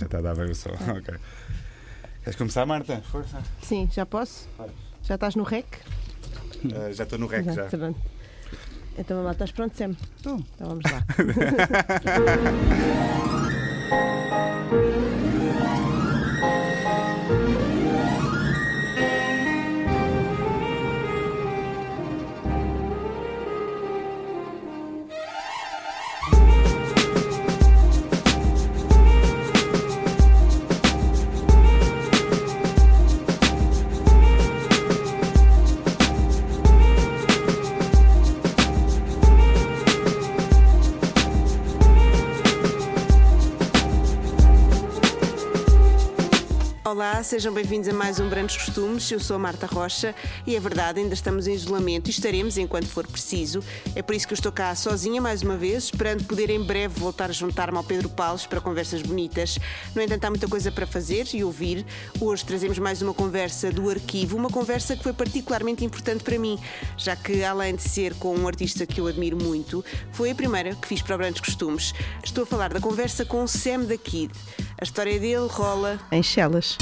Já está a dar bem o som. Ok. Queres começar, Marta? Força. Sim, já posso? Já estás no rec? Uh, já estou no rec já. Pronto. Então, mamãe, estás pronto, Sam? Estou. Então vamos lá. Olá, sejam bem-vindos a mais um Brandos Costumes. Eu sou a Marta Rocha e é verdade, ainda estamos em isolamento e estaremos enquanto for preciso. É por isso que eu estou cá sozinha mais uma vez, esperando poder em breve voltar a juntar-me ao Pedro Paulos para conversas bonitas. No entanto, há muita coisa para fazer e ouvir. Hoje trazemos mais uma conversa do arquivo, uma conversa que foi particularmente importante para mim, já que, além de ser com um artista que eu admiro muito, foi a primeira que fiz para o Brandos Costumes. Estou a falar da conversa com Sam da Kid. A história dele rola em Chelas.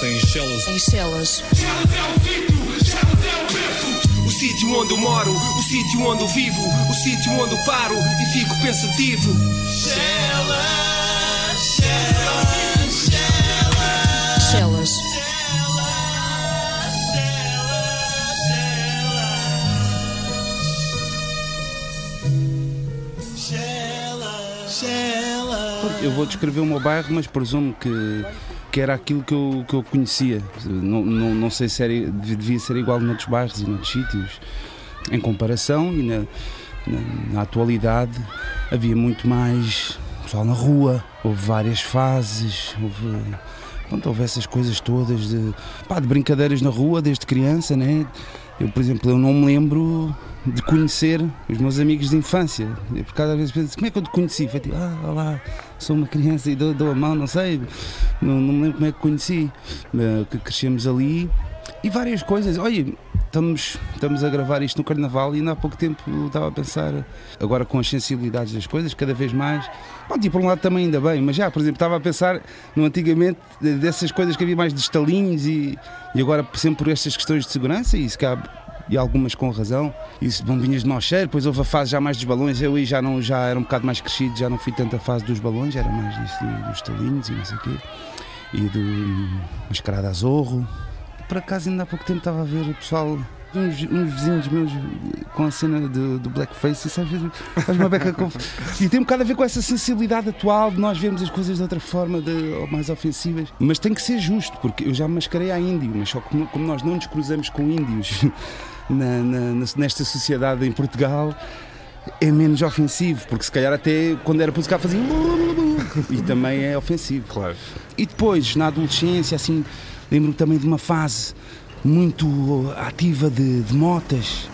Tem Chelas. em Chelas. O sítio onde eu moro, o sítio onde eu vivo, o sítio onde eu paro e fico pensativo. Chelas. Eu vou descrever o meu bairro, mas presumo que, que era aquilo que eu, que eu conhecia. Não, não, não sei se era, devia ser igual noutros bairros e noutros sítios. Em comparação e na, na, na atualidade havia muito mais pessoal na rua, houve várias fases, houve, pronto, houve essas coisas todas de, pá, de brincadeiras na rua desde criança, né? Eu, por exemplo, eu não me lembro de conhecer os meus amigos de infância. Por cada vez penso, como é que eu te conheci? Foi tipo, ah, olá, sou uma criança e dou, dou a mão, não sei, não, não me lembro como é que conheci. Eh, Que crescemos ali e várias coisas. Olha, estamos, estamos a gravar isto no Carnaval e ainda há pouco tempo estava a pensar, agora com as sensibilidades das coisas, cada vez mais. Pronto, e por um lado também ainda bem, mas já, por exemplo, estava a pensar no antigamente de- dessas coisas que havia mais de estalinhos e, e agora sempre por estas questões de segurança e se cabe e algumas com razão. Isso, bombinhas de mau cheiro, depois houve a fase já mais dos balões. Eu aí já, não, já era um bocado mais crescido, já não fui tanto a fase dos balões, era mais disso do- dos talinhos e não sei o quê. E do hum, mascarada a zorro. Por acaso, ainda há pouco tempo estava a ver o pessoal. Uns, uns vizinhos meus com a cena do, do blackface, isso às vezes faz uma beca com... E tem um bocado a ver com essa sensibilidade atual de nós vermos as coisas de outra forma, de, ou mais ofensivas. Mas tem que ser justo, porque eu já me mascarei a índio, mas só que como, como nós não nos cruzamos com índios na- na- nesta sociedade em Portugal, é menos ofensivo, porque se calhar até quando era música fazia e também é ofensivo. Claro. E depois, na adolescência, assim, lembro-me também de uma fase muito ativa de, de motas.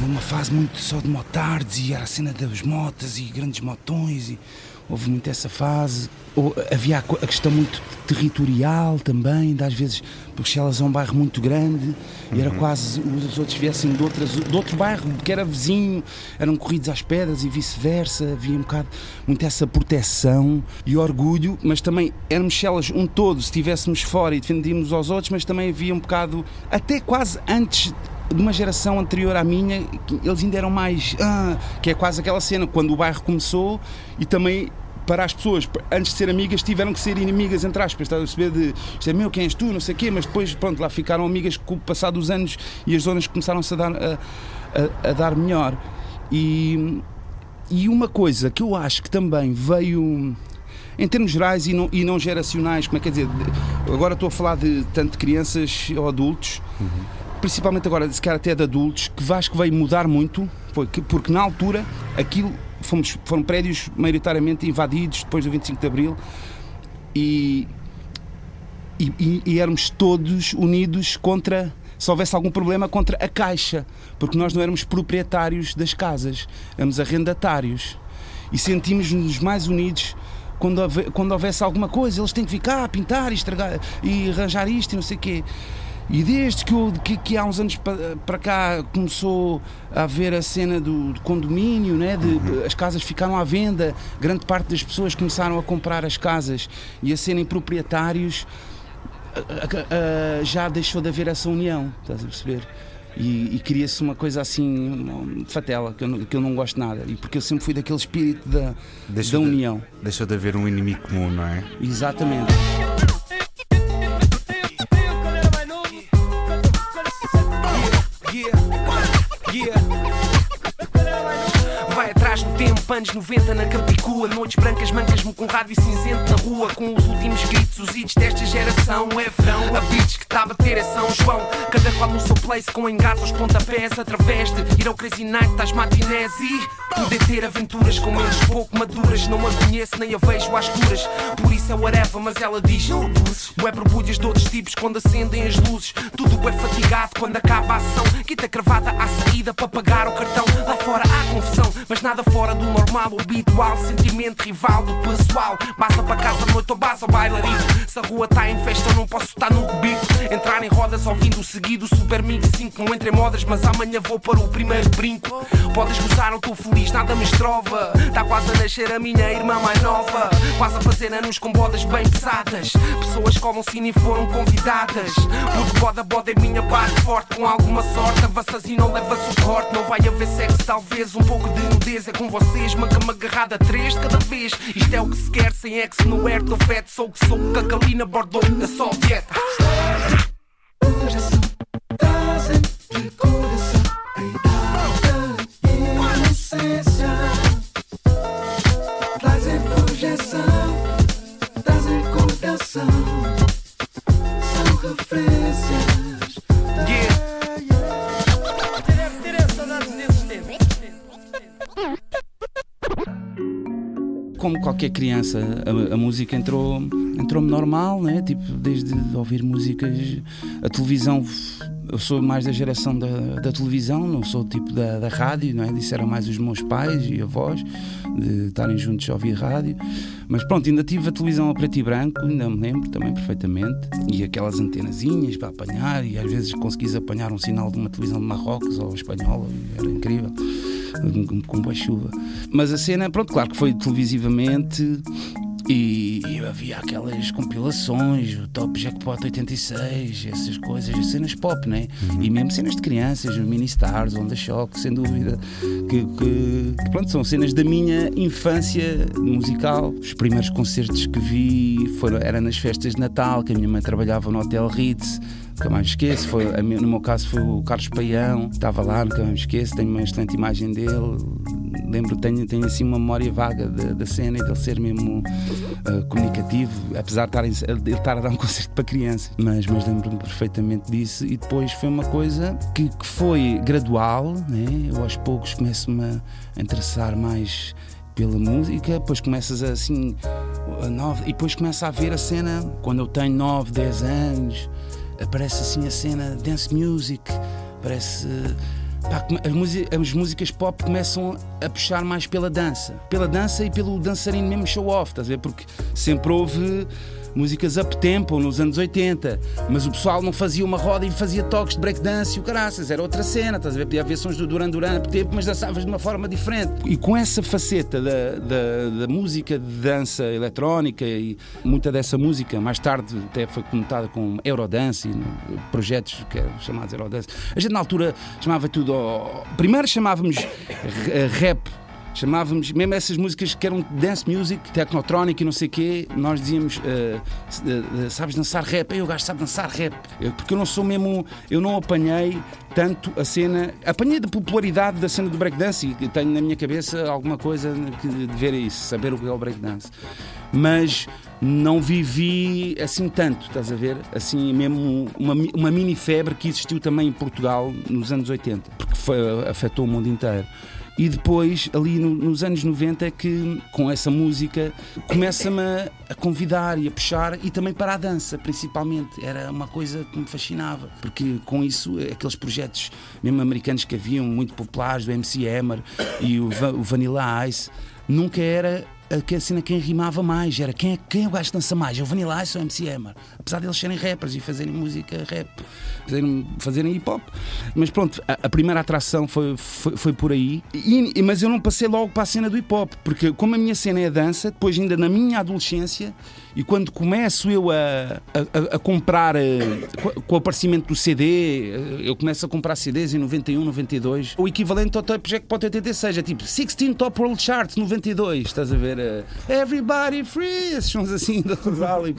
Uma fase muito só de motards e era a cena das motas e grandes motões e houve muito essa fase. Ou, havia a, questão muito territorial também, de às vezes, porque Chelas é um bairro muito grande e era quase os outros viessem de, outras, de outro bairro que era vizinho, eram corridos às pedras e vice-versa, havia um bocado muito essa proteção e orgulho, mas também éramos Chelas um todo, se estivéssemos fora e defendíamos aos outros, mas também havia um bocado, até quase antes de uma geração anterior à minha, eles ainda eram mais. "Ah", que é quase aquela cena, quando o bairro começou e também. Para as pessoas, antes de ser amigas, tiveram que ser inimigas, entre aspas, estás a perceber? De é meu, quem és tu, não sei o quê, mas depois, pronto, lá ficaram amigas com o passar dos anos e as zonas começaram-se a dar, a, a- a dar melhor. E, e uma coisa que eu acho que também veio, em termos gerais e não, e não geracionais, como é que quer dizer? Agora estou a falar de tanto crianças ou adultos, principalmente agora, se calhar até de adultos, que acho que veio mudar muito, foi que, porque na altura aquilo fomos, foram prédios maioritariamente invadidos depois do 25 de Abril e, e, e- e éramos todos unidos contra. Se houvesse algum problema contra a Caixa, porque nós não éramos proprietários das casas, éramos arrendatários. E sentimos-nos mais unidos quando, quando houvesse alguma coisa. Eles têm que ficar, pintar e estragar e arranjar isto e não sei o quê. E desde que, eu, que, que há uns anos pa- para cá começou a haver a cena do, do condomínio, né? de, as casas ficaram à venda, grande parte das pessoas começaram a comprar as casas e a serem proprietários, a- a- a- já deixou de haver essa união, estás a perceber? E, e cria-se uma coisa assim, fatela, que eu, não, que eu não gosto nada. E porque eu sempre fui daquele espírito da, Deixou da de- união. Deixou de haver um inimigo comum, não é? Exatamente. Yeah. Atrás do tempo, anos 90 na Capicua Noites brancas, mancas-me com rádio cinzento na rua Com os últimos gritos, os hits desta geração É verão, a beats que está a bater é São João. Cada qual no seu place, com engados aos pontapés Através de ir ao Crazy Night, às matinés E poder ter aventuras com menos pouco maduras Não a conheço, nem a vejo às curas Por isso é whatever, mas ela diz Não é borbulhas de outros tipos Quando acendem as luzes. Tudo é fatigado quando acaba a ação. Quita cravada à saída para pagar o cartão. Lá fora há confusão, mas nada fora do normal. Habitual, sentimento rival do pessoal. Massa para casa, noite ou base ao bailarino. Se a rua tá em festa eu não posso estar no cubico. Entrar em rodas ouvindo o seguido. Super Mix 5 não entre em modas Mas amanhã vou para o primeiro brinco. Podes gozar, não estou feliz, nada me estrova. Tá quase a nascer a minha irmã mais nova. Quase a fazer anos com bodas bem pesadas. Pessoas como o cine foram convidadas. Porque boda boda é minha parte forte. Com alguma sorte, avanças e não leva suporte. Não vai haver sexo, talvez um pouco de nudez Com vocês, uma cama agarrada três de cada vez. Isto é o que se quer, sem ex no air Tô fed, sou o que sou, Cacalina Bordeaux da Soviet. Trazem projeção, trazem contenção, são referências. Como qualquer criança, a, a música entrou entrou-me normal, né? Tipo, desde ouvir músicas, a televisão. Eu sou mais da geração da, da televisão, não sou tipo da, da rádio, não é? Isso eram mais os meus pais e avós, de estarem juntos a ouvir rádio. Mas pronto, ainda tive a televisão a preto e branco, ainda me lembro também perfeitamente. E aquelas antenazinhas para apanhar, e às vezes conseguis apanhar um sinal de uma televisão de Marrocos ou espanhola, era incrível com boa chuva. Mas a cena, pronto, claro que foi televisivamente e, e havia aquelas compilações, o Top Jackpot 86, essas coisas, as cenas pop, né? E mesmo cenas de crianças, o Mini Stars, Onda Shock, sem dúvida, que, que, que, pronto, são cenas da minha infância musical. Os primeiros concertos que vi foram, eram nas festas de Natal, que a minha mãe trabalhava no Hotel Ritz. Nunca mais me esqueço, foi, no meu caso foi o Carlos Paião, estava lá, nunca mais me esqueço, tenho uma excelente imagem dele, lembro, tenho, tenho assim uma memória vaga da, da cena e dele ser mesmo uh, comunicativo, apesar de estar, ele estar a dar um concerto para crianças, mas, mas lembro-me perfeitamente disso. E depois foi uma coisa que, que foi gradual, né? eu aos poucos começo-me a interessar mais pela música, depois começas assim a nove, e depois começa a ver a cena quando eu tenho 9, 10 anos aparece assim a cena dance music, parece. Pá, as, as, músicas pop começam a puxar mais pela dança, pela dança e pelo dançarino mesmo show off, estás a ver? Porque sempre houve músicas up tempo nos anos 80, mas o pessoal não fazia uma roda e fazia toques de breakdance e o caraças, era outra cena, estás a ver? Podia haver sons do Duran Duran up tempo, mas dançavas de uma forma diferente. E com essa faceta da, da, da música de dança eletrónica e muita dessa música, mais tarde até foi conotada com Eurodance e projetos que eram chamados Eurodance. A gente na altura chamava tudo. Primeiro chamávamos rap chamávamos mesmo essas músicas que eram dance music, technotronic e não sei o quê, nós dizíamos, uh, uh, sabes dançar rap? Eu gajo sabe dançar rap, porque eu não sou mesmo, eu não apanhei tanto a cena, apanhei da popularidade da cena do breakdance e tenho na minha cabeça alguma coisa que de ver isso, saber o que é o breakdance. Mas não vivi assim tanto, estás a ver? Assim mesmo uma, uma mini febre que existiu também em Portugal nos anos 80, porque foi, afetou o mundo inteiro. E depois, ali no, nos anos 90, é que com essa música começa-me a, a, convidar e a puxar, e também para a dança, principalmente. Era uma coisa que me fascinava, porque com isso, aqueles projetos mesmo americanos que haviam, muito populares, do MC Hammer e o, o Vanilla Ice, nunca era que a cena quem rimava mais, era quem é, quem é o gajo que dança mais? É o Vanilla Ice ou o MC Hammer? Apesar deles serem rappers e fazerem música rap, fazerem, fazerem hip hop. Mas pronto, a, a primeira atração foi, foi, foi por aí. E- mas eu não passei logo para a cena do hip hop, porque como a minha cena é a dança, depois ainda na minha adolescência, e quando começo eu a, a- a- comprar, eh, co- com o aparecimento do CD, eh, eu começo a comprar CDs em 91, 92, o equivalente ao Top Jackpot 86, é tipo 16 Top World Charts 92, estás a ver? eh, Everybody Free, esses sons assim da Rosal e.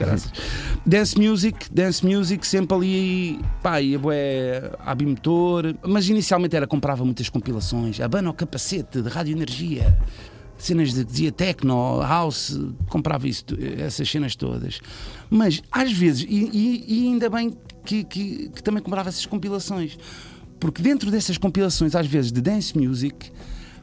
Dance Music, Dance Music, sempre ali, pá, ia bué a bimotor, mas inicialmente era, comprava muitas compilações, Abana ao capacete de Rádio Energia cenas de dizia techno, house, comprava isso, essas cenas todas. Mas às vezes, e, e- e ainda bem que, que- que também comprava essas compilações, porque dentro dessas compilações, às vezes de dance music,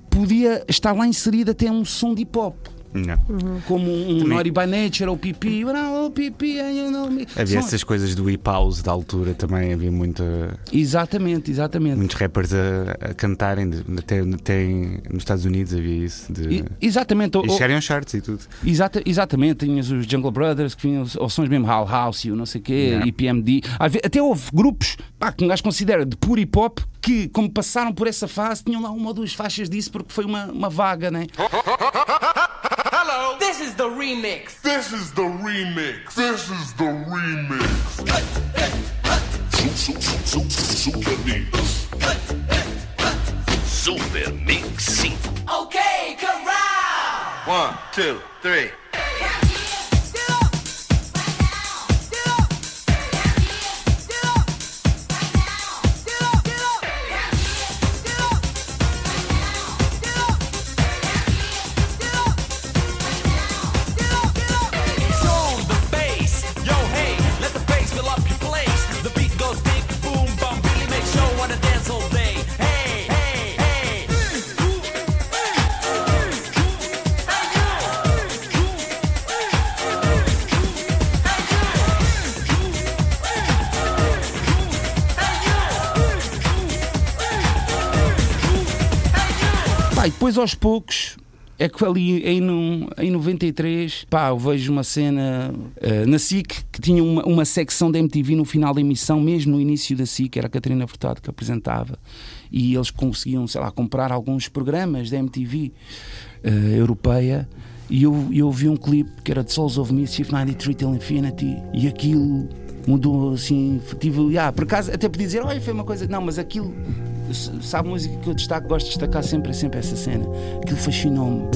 podia estar lá inserido até um som de hip hop. Não. Como um Também- Naughty by Nature ou Pipi, não, Pipi, you know me. Havia São- essas coisas do hip house da altura também, havia muita, Exatamente, exatamente. muitos rappers a, a cantarem, até, até nos Estados Unidos havia isso. De, E- exatamente. e ou- chegarem aos charts e tudo. Exata, exatamente, tinhas os Jungle Brothers que vinham aos sons mesmo Hall House e o não sei o quê, Yeah. e PMD. Até houve grupos pá, que um gajo considera de puro hip hop que, como passaram por essa fase, tinham lá uma ou duas faixas disso porque foi uma, uma vaga, né? This is the remix. This is the remix. This is the remix. Super Mix. Super Mix 5. Okay, corral. One, two, three. Depois aos poucos. É que ali em, em 93, pá, eu vejo uma cena eh, na SIC que tinha uma, uma secção da MTV no final da emissão, mesmo no início da SIC, era a Catarina Furtado que apresentava, e eles conseguiam, sei lá, comprar alguns programas da MTV eh, europeia. E eu, eu vi um clipe que era de Souls of Mischief 93 Till Infinity, e aquilo mudou assim. Tive, ah, por acaso, até podia dizer, olha, foi uma coisa. Não, mas aquilo, sabe, a música que eu destaco, gosto de destacar sempre, é sempre essa cena. Aquilo fascinou-me.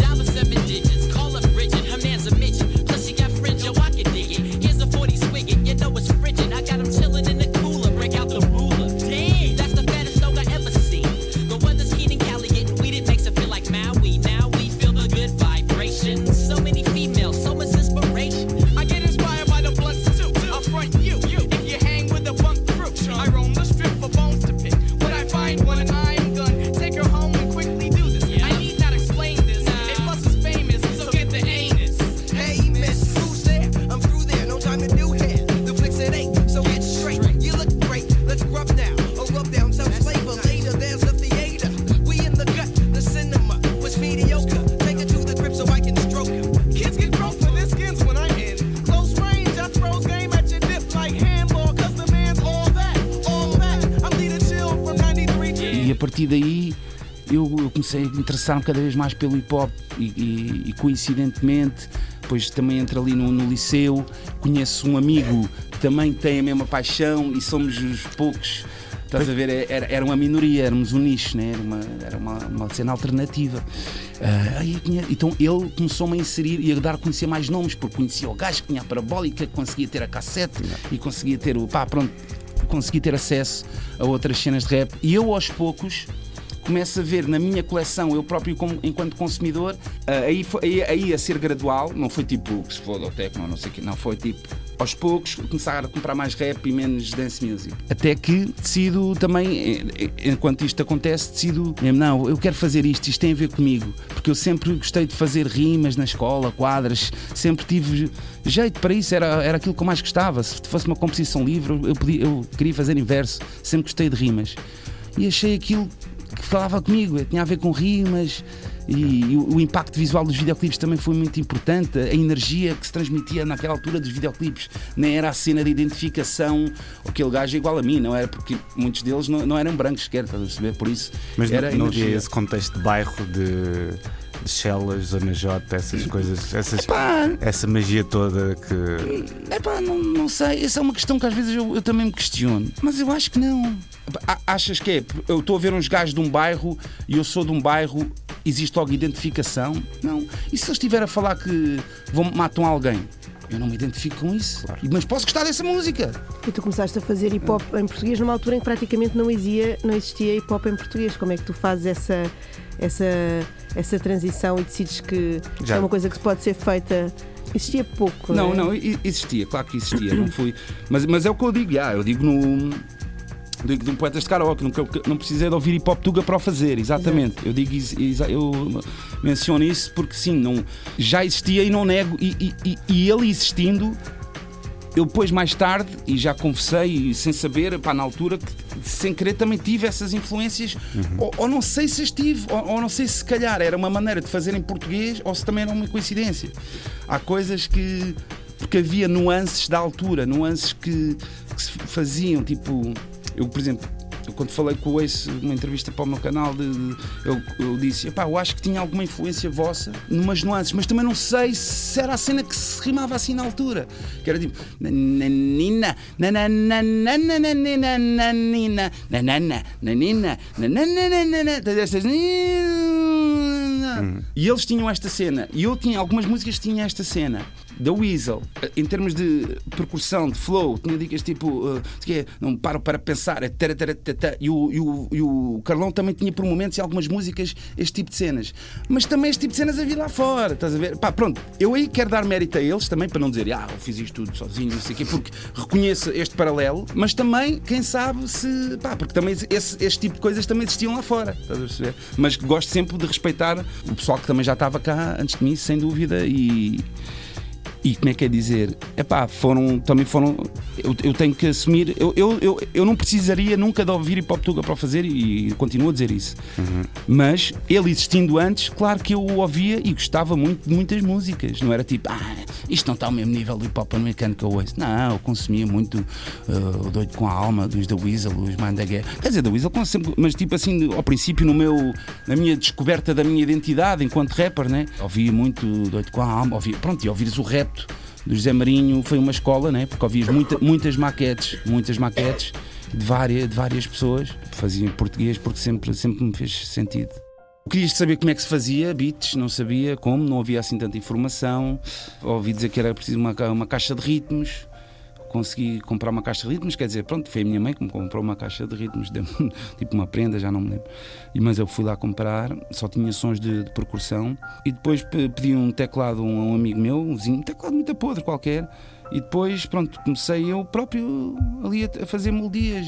Comecei a interessar-me cada vez mais pelo hip hop e, e- e coincidentemente, depois também entro ali no, no liceu, conheço um amigo que também tem a mesma paixão e somos os poucos. Estás a ver? Era, era uma minoria, éramos um nicho, né? era, uma, era uma, uma cena alternativa. Conhe- então ele começou-me a inserir e a dar a conhecer mais nomes, porque conhecia o gajo que tinha a parabólica, conseguia ter a cassete e conseguia ter o. pá, pronto, consegui ter acesso a outras cenas de rap. E eu aos poucos começo a ver na minha coleção, eu próprio como- enquanto consumidor, ah, aí, foi- aí, aí a ser gradual, não foi tipo que se foda o techno, não sei o quê, não, foi tipo aos poucos começar a comprar mais rap e menos dance music. Até que decido também, eh, eh, enquanto isto acontece, decido, não, eu quero fazer isto, isto tem a ver comigo, porque eu sempre gostei de fazer rimas na escola, quadras, sempre tive jeito para isso, era, era aquilo que eu mais gostava. Se fosse uma composição livre, eu, podia, eu queria fazer em verso, sempre gostei de rimas. E achei aquilo que falava comigo, tinha a ver com rimas e, e o, o impacto visual dos videoclipes também foi muito importante, a energia que se transmitia naquela altura dos videoclipes, nem era a cena de identificação, aquele gajo é igual a mim, não era? Porque muitos deles não, não eram brancos sequer, estás a perceber? Por isso Mas era não, não havia esse contexto de bairro de, de Chelas, Zona J, essas coisas, essas, Pá, essa magia toda que. Epá, não, não sei, essa é uma questão que às vezes eu, eu também me questiono, mas eu acho que não. Epá, Achas que é? Eu estou a ver uns gajos de um bairro e eu sou de um bairro, existe logo identificação? Não. E se eles estiverem a falar que vão, matam alguém? Eu não me identifico com isso. Mas posso gostar dessa música. E tu começaste a fazer hip hop em português numa altura em que praticamente não existia, não existia hip hop em português. Como é que tu fazes essa, essa, essa transição e decides que Já. é uma coisa que pode ser feita? Existia pouco. Não, é? não, e- existia, claro que existia, não fui. Mas, mas é o que eu digo, já, eu digo no. Digo de um poeta de karaoke, não, não precisei de ouvir hip hop tuga para o fazer, exatamente. Eu digo, eu menciono isso porque sim, não, já existia e não nego, e, e- e- ele existindo, eu depois mais tarde, e já confessei, e sem saber, pá, na altura, que sem querer também tive essas influências, ou, ou não sei se as tive, ou, ou não sei se se calhar era uma maneira de fazer em português, ou se também era uma coincidência. Há coisas que. Porque havia nuances da altura, nuances que, que se faziam, tipo. Eu, por exemplo. Quando falei com o Ace numa entrevista para o meu canal, de, de- eu, eu disse: "Epá, eu acho que tinha alguma influência vossa numas nuances, mas também não sei se era a cena que se rimava assim na altura. Que era tipo: nanina, nananina, nanina, nanana, nanina, nananana, todas estas. E eles tinham esta cena, e eu tinha algumas músicas que tinham esta cena. Da Weasel, em termos de percussão, de flow, tinha dicas tipo, uh, não paro para pensar, é e, o, e, o, e o Carlão também tinha por momentos em algumas músicas este tipo de cenas. Mas também este tipo de cenas havia lá fora, estás a ver? Pá, pronto, eu aí quero dar mérito a eles também, para não dizer, ah, eu fiz isto tudo sozinho, não sei o quê, porque reconheço este paralelo, mas também, quem sabe se. pá, porque também esse, este tipo de coisas também existiam lá fora, estás a perceber? Mas gosto sempre de respeitar o pessoal que também já estava cá antes de mim, sem dúvida, e. E como é que é dizer? Epá, foram, também foram. Eu, eu tenho que assumir. Eu, eu, eu, eu não precisaria nunca de ouvir hip hop tuga para o fazer e continuo a dizer isso. Mas ele existindo antes, claro que eu o ouvia e gostava muito de muitas músicas. Não era tipo, ah, isto não está ao mesmo nível do hip hop americano que eu ouço. Não, eu consumia muito uh, o Doido com a Alma, dos The Weasel, os Mind the Gap. Quer dizer, The Weasel, sempre, mas tipo assim, ao princípio, no meu, na minha descoberta da minha identidade enquanto rapper, né? Ouvia muito Doido com a Alma, ouvia, pronto, e ouvires o rap do José Marinho foi uma escola, né? porque ouvias muita- muitas maquetes, muitas maquetes de várias, de várias pessoas. Fazia em português porque sempre, sempre me fez sentido. Querias saber como é que se fazia beats, não sabia como, não havia assim tanta informação. Ouvi dizer que era preciso uma, uma caixa de ritmos. Consegui comprar uma caixa de ritmos, quer dizer, pronto, foi a minha mãe que me comprou uma caixa de ritmos, tipo uma prenda, já não me lembro. Mas eu fui lá comprar, só tinha sons de, de percussão. E depois pe- pedi um teclado a um amigo meu, um vizinho, um teclado muito podre qualquer. E depois, pronto, comecei eu próprio ali a, fazer melodias.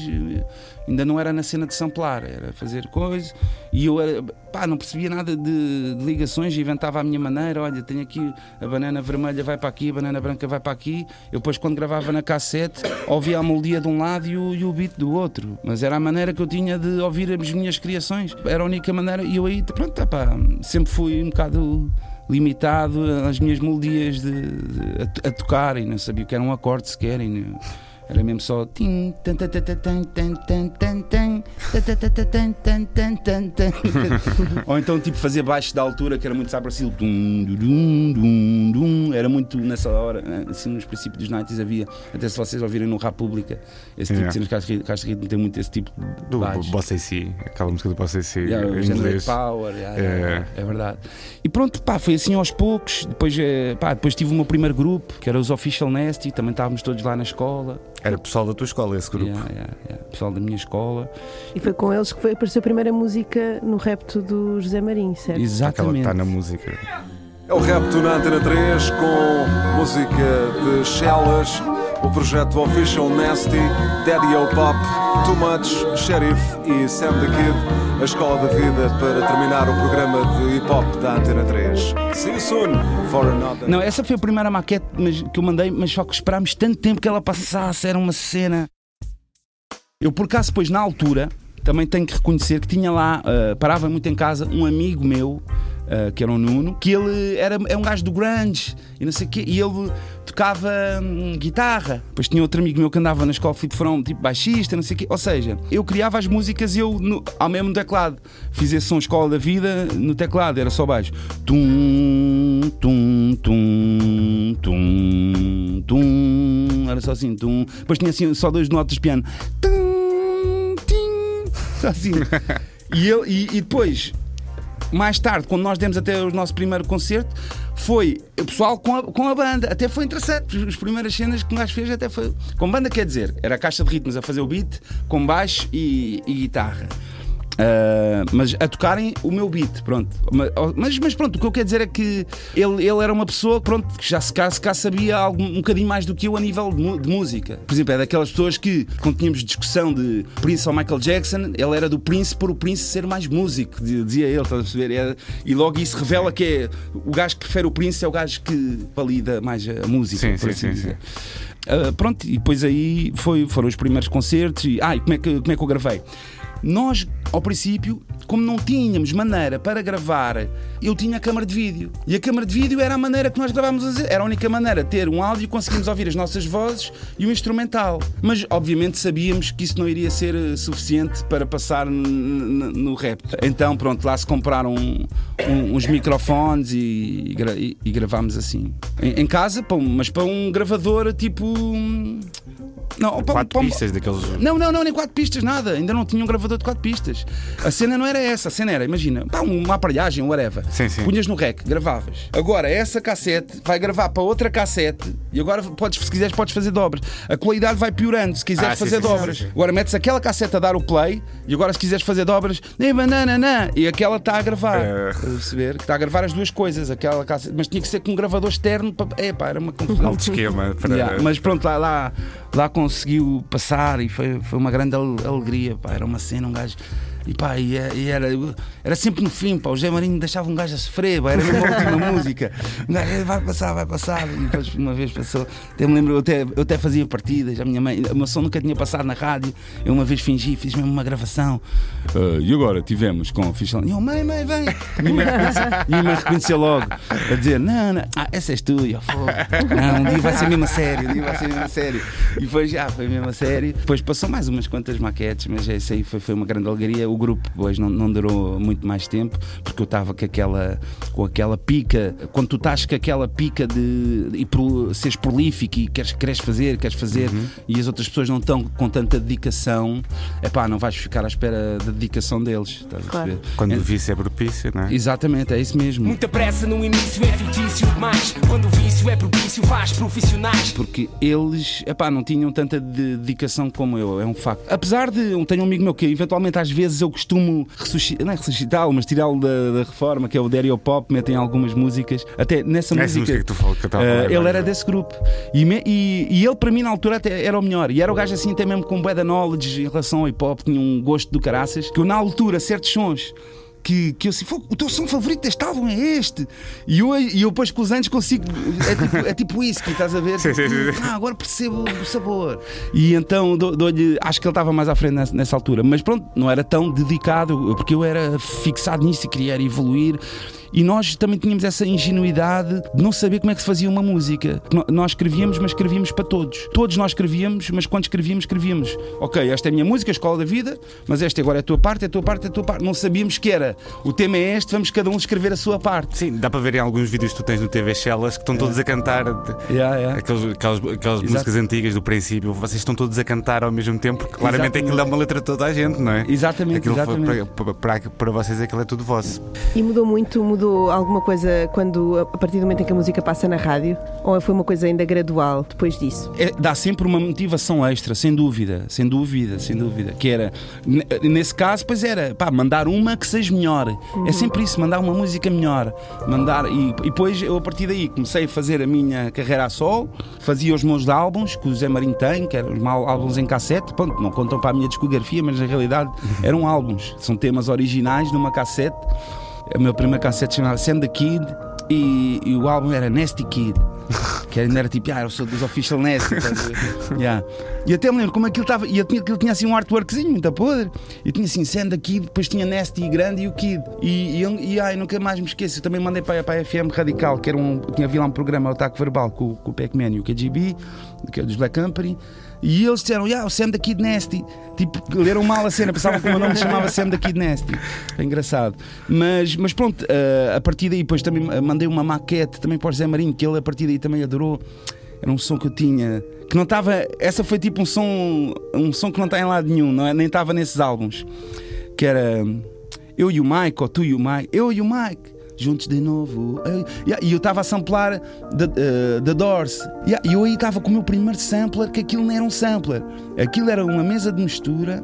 Ainda não era na cena de samplar, era fazer coisas. E eu era, pá, não percebia nada de, de ligações, inventava à minha maneira. Olha, tenho aqui a banana vermelha vai para aqui, a banana branca vai para aqui. Eu depois, quando gravava na cassete, ouvia a melodia de um lado e o, e o beat do outro. Mas era a maneira que eu tinha de ouvir as minhas criações. Era a única maneira. E eu aí, pronto, tá, pá, sempre fui um bocado limitado às minhas melodias de, de- a, a não sabia o que era um acorde sequer. E era mesmo só. Ou então tipo fazer baixo da altura, que era muito sabracil. Era muito nessa hora, assim nos princípios dos 90 havia. Até se vocês ouvirem no República, esse tipo yeah. de cenas que acho que tem muito esse tipo de. Baixo. Do Bossa em si, aquela música do Bossa si. Yeah, em inglês. Power, yeah, yeah, é verdade. E pronto, pá, foi assim aos poucos. Depois, pá, depois tive o meu primeiro grupo, que era os Official Nasty, também estávamos todos lá na escola. Era pessoal da tua escola esse grupo. Yeah, yeah, yeah, Pessoal da minha escola. E foi com eles que foi, apareceu a primeira música no repto do José Marinho, certo? Aquela que Exatamente. está na música. É o Repto na Antena 3 com música de Shellas, o projeto Official Nasty, Daddy O Pop, Too Much, Sheriff e Sam the Kid, a escola da vida para terminar o programa de hip hop da Antena 3. See you soon for another. Não, essa foi a primeira maquete que eu mandei, mas só que esperámos tanto tempo que ela passasse, era uma cena. Eu por acaso depois na altura também tenho que reconhecer que tinha lá, ah, parava muito em casa, um amigo meu, ah, que era o Nuno, que ele era, é um gajo do grunge e não sei o quê, e ele tocava hum, guitarra. Depois tinha outro amigo meu que andava na escola de Frão, tipo baixista, não sei o quê. Ou seja, eu criava as músicas e eu, no, ao mesmo teclado, fiz esse som Escola da Vida no teclado, era só baixo. Tum, tum, tum, tum, tum. Era só assim, tum. Depois tinha assim, só dois notas de piano. Tum, tim. Só assim. E, eu, e, e depois, mais tarde, quando nós demos até o nosso primeiro concerto, foi o pessoal com a, com a banda. Até foi interessante. As primeiras cenas que nós fez até foi. Com banda quer dizer, era a caixa de ritmos a fazer o beat, com baixo e, e guitarra. Ah, mas a tocarem o meu beat, pronto. Mas, mas pronto, o que eu quero dizer é que ele, ele era uma pessoa pronto, que já se cá, se cá sabia algo, um bocadinho mais do que eu a nível de, de música. Por exemplo, é daquelas pessoas que, quando tínhamos discussão de Prince ou Michael Jackson, ele era do Prince por o Prince ser mais músico, di- dizia ele, estás a perceber? Era- e logo isso revela que é o gajo que prefere o Prince é o gajo que valida mais a música, Sim, por sim, assim sim, dizer. Ah, pronto, e depois aí foi, foram os primeiros concertos. E, ah, e como é, que, como é que eu gravei? Nós, ao princípio, como não tínhamos maneira para gravar, eu tinha a câmara de vídeo. E a câmara de vídeo era a maneira que nós dizer. era a única maneira de ter um áudio e conseguimos ouvir as nossas vozes e o instrumental. Mas, obviamente, sabíamos que isso não iria ser eh, suficiente para passar no rap. Então, pronto, lá se compraram um- um- uns microfones e, gra- e- e gravámos assim. Em, em casa, mas para um gravador tipo. hum, Não, Quatro um- pistas daqueles. não, não, não, nem quatro pistas, nada. Ainda não tinha um gravador de quatro pistas. A cena não era essa, a cena era, imagina, pá, uma aparelhagem, whatever. Sim, sim. Punhas no rec, gravavas. Agora, essa cassete vai gravar para outra cassete e agora podes, se quiseres, podes fazer dobras. A qualidade vai piorando se quiseres Ah, fazer sim, dobras. sim. Agora metes aquela cassete a dar o play e agora, se quiseres fazer dobras, nem banana, e aquela está a gravar. É. A perceber? Que está a gravar as duas coisas, aquela cassete, mas tinha que ser com um gravador externo. Para... É, pá, era uma confusão. Alto esquema para. Yeah, mas pronto, lá, lá, lá conseguiu passar e foi, foi uma grande ale- alegria. Pá, era uma cena, um gajo. E pá, e, é- e era, era sempre no fim, pá, o Zé Marinho deixava um gajo a sofrer, era a última música. Um gajo, "Eh, vai passar, vai passar. E depois uma vez passou. Até me lembro, eu até, eu até fazia partidas, a minha mãe, o meu som nunca tinha passado na rádio. Eu uma vez fingi, fiz mesmo uma gravação. Ah, e agora tivemos com o Fichão. E eu, mãe, mãe, vem. E minha mãe reconheceu- logo, a dizer: Não, não, ah, essa és tu. E eu, "Fogo. Não, um dia vai ser mesmo a sério, um dia vai ser mesmo a sério. E foi já, foi mesmo a sério. Depois passou mais umas quantas maquetes, mas isso aí foi, foi uma grande alegria. O grupo depois não, não durou muito mais tempo, porque eu estava com aquela, com aquela pica. Quando tu estás com aquela pica de, de ir pro- seres prolífico e queres, queres fazer, queres fazer, e as outras pessoas não estão com tanta dedicação, é pá, não vais ficar à espera da dedicação deles. Estás a Claro. perceber? Quando É- o vício é propício, não é? Exatamente, é isso mesmo. Muita pressa no início é fictício demais. Quando o vício é propício, faz profissionais. porque eles epá, não tinham tanta de- dedicação como eu, é um facto. Apesar de eu tenho um amigo meu que eventualmente às vezes eu costumo ressuscitar, não é ressuscitá-lo, mas tirá-lo da, da reforma, que é o Dario Pop, metem algumas músicas, até nessa Essa música. música falou, eu a eh, ele era desse grupo. E, me- e- e ele para mim na altura até era o melhor. E era o gajo assim até mesmo com bué da knowledge em relação ao hip hop tinha um gosto do caraças que eu na altura certos sons que, que eu assim, "Fogo, o teu som favorito deste álbum é este. E eu, e eu depois com os anos consigo. É tipo, é tipo whisky, estás a ver? Sim, sim, sim. Ah, agora percebo o sabor. E então dou- dou-lhe. Acho que ele estava mais à frente nessa, nessa altura. Mas pronto, não era tão dedicado, porque eu era fixado nisso e queria evoluir. E nós também tínhamos essa ingenuidade de não saber como é que se fazia uma música. Nós escrevíamos, mas escrevíamos para todos. Todos nós escrevíamos, mas quando escrevíamos, escrevíamos. Ok, esta é a minha música, a escola da vida, mas esta agora é a tua parte, é a tua parte, é a tua parte. Não sabíamos que era. O tema é este, vamos cada um escrever a sua parte. Sim, dá para ver em alguns vídeos que tu tens no TV Shellas que estão todos a cantar Yeah, yeah. aqueles, aquelas, aquelas músicas antigas do princípio. Vocês estão todos a cantar ao mesmo tempo, porque claramente Exatamente. aquilo é uma letra de toda a gente, não é? Exatamente, Aquilo exatamente. para, para, para, para vocês aquilo é tudo vosso. E mudou muito, mudou alguma coisa quando, a partir do momento em que a música passa na rádio? Ou foi uma coisa ainda gradual depois disso? É, dá sempre uma motivação extra, sem dúvida, sem dúvida, sem dúvida. Que era, nesse caso, pois era, pá, mandar uma que seja melhor. É sempre isso, mandar uma música melhor. Mandar, e, e depois eu a partir daí comecei a fazer a minha carreira a sol, fazia os meus álbuns que o Zé Marinho tem, que eram os álbuns em cassete, pronto, não contam para a minha discografia, mas na realidade eram álbuns, são temas originais numa cassete. O meu primeiro cassete chamava Send the Kid e, e o álbum era Nasty Kid. Que ainda era tipo, ah, eu sou dos Official Nasty. Yeah. E até me lembro como aquilo estava. E aquilo tinha assim um artworkzinho muito a podre. E tinha assim Senda Kid, depois tinha Nasty e Grande e o Kid. E, e, e ai, nunca mais me esqueço. Eu também mandei para, para a FM Radical, que era um. Tinha havia lá um programa, o Ataque Verbal, com, com o Pac-Man e o KGB, que é dos Black Company. E eles disseram, yeah, o Sam da Kid Nasty. Tipo, leram mal a cena, pensavam que o meu nome se chamava Sam da Kid Nasty. É engraçado. Mas, mas pronto, eh, a partir daí, depois também mandei uma maquete também para o José Marinho, que ele a partir daí também adorou. Era um som que eu tinha. Que não estava. Essa foi tipo um som. Um som que não está em lado nenhum, não é? nem estava nesses álbuns. Que era. Eu e o Mike, ou tu e o Mike. Eu e o Mike juntos de novo. E eu estava a samplar The, eh, Doors. E eu aí estava com o meu primeiro sampler, que aquilo não era um sampler. Aquilo era uma mesa de mistura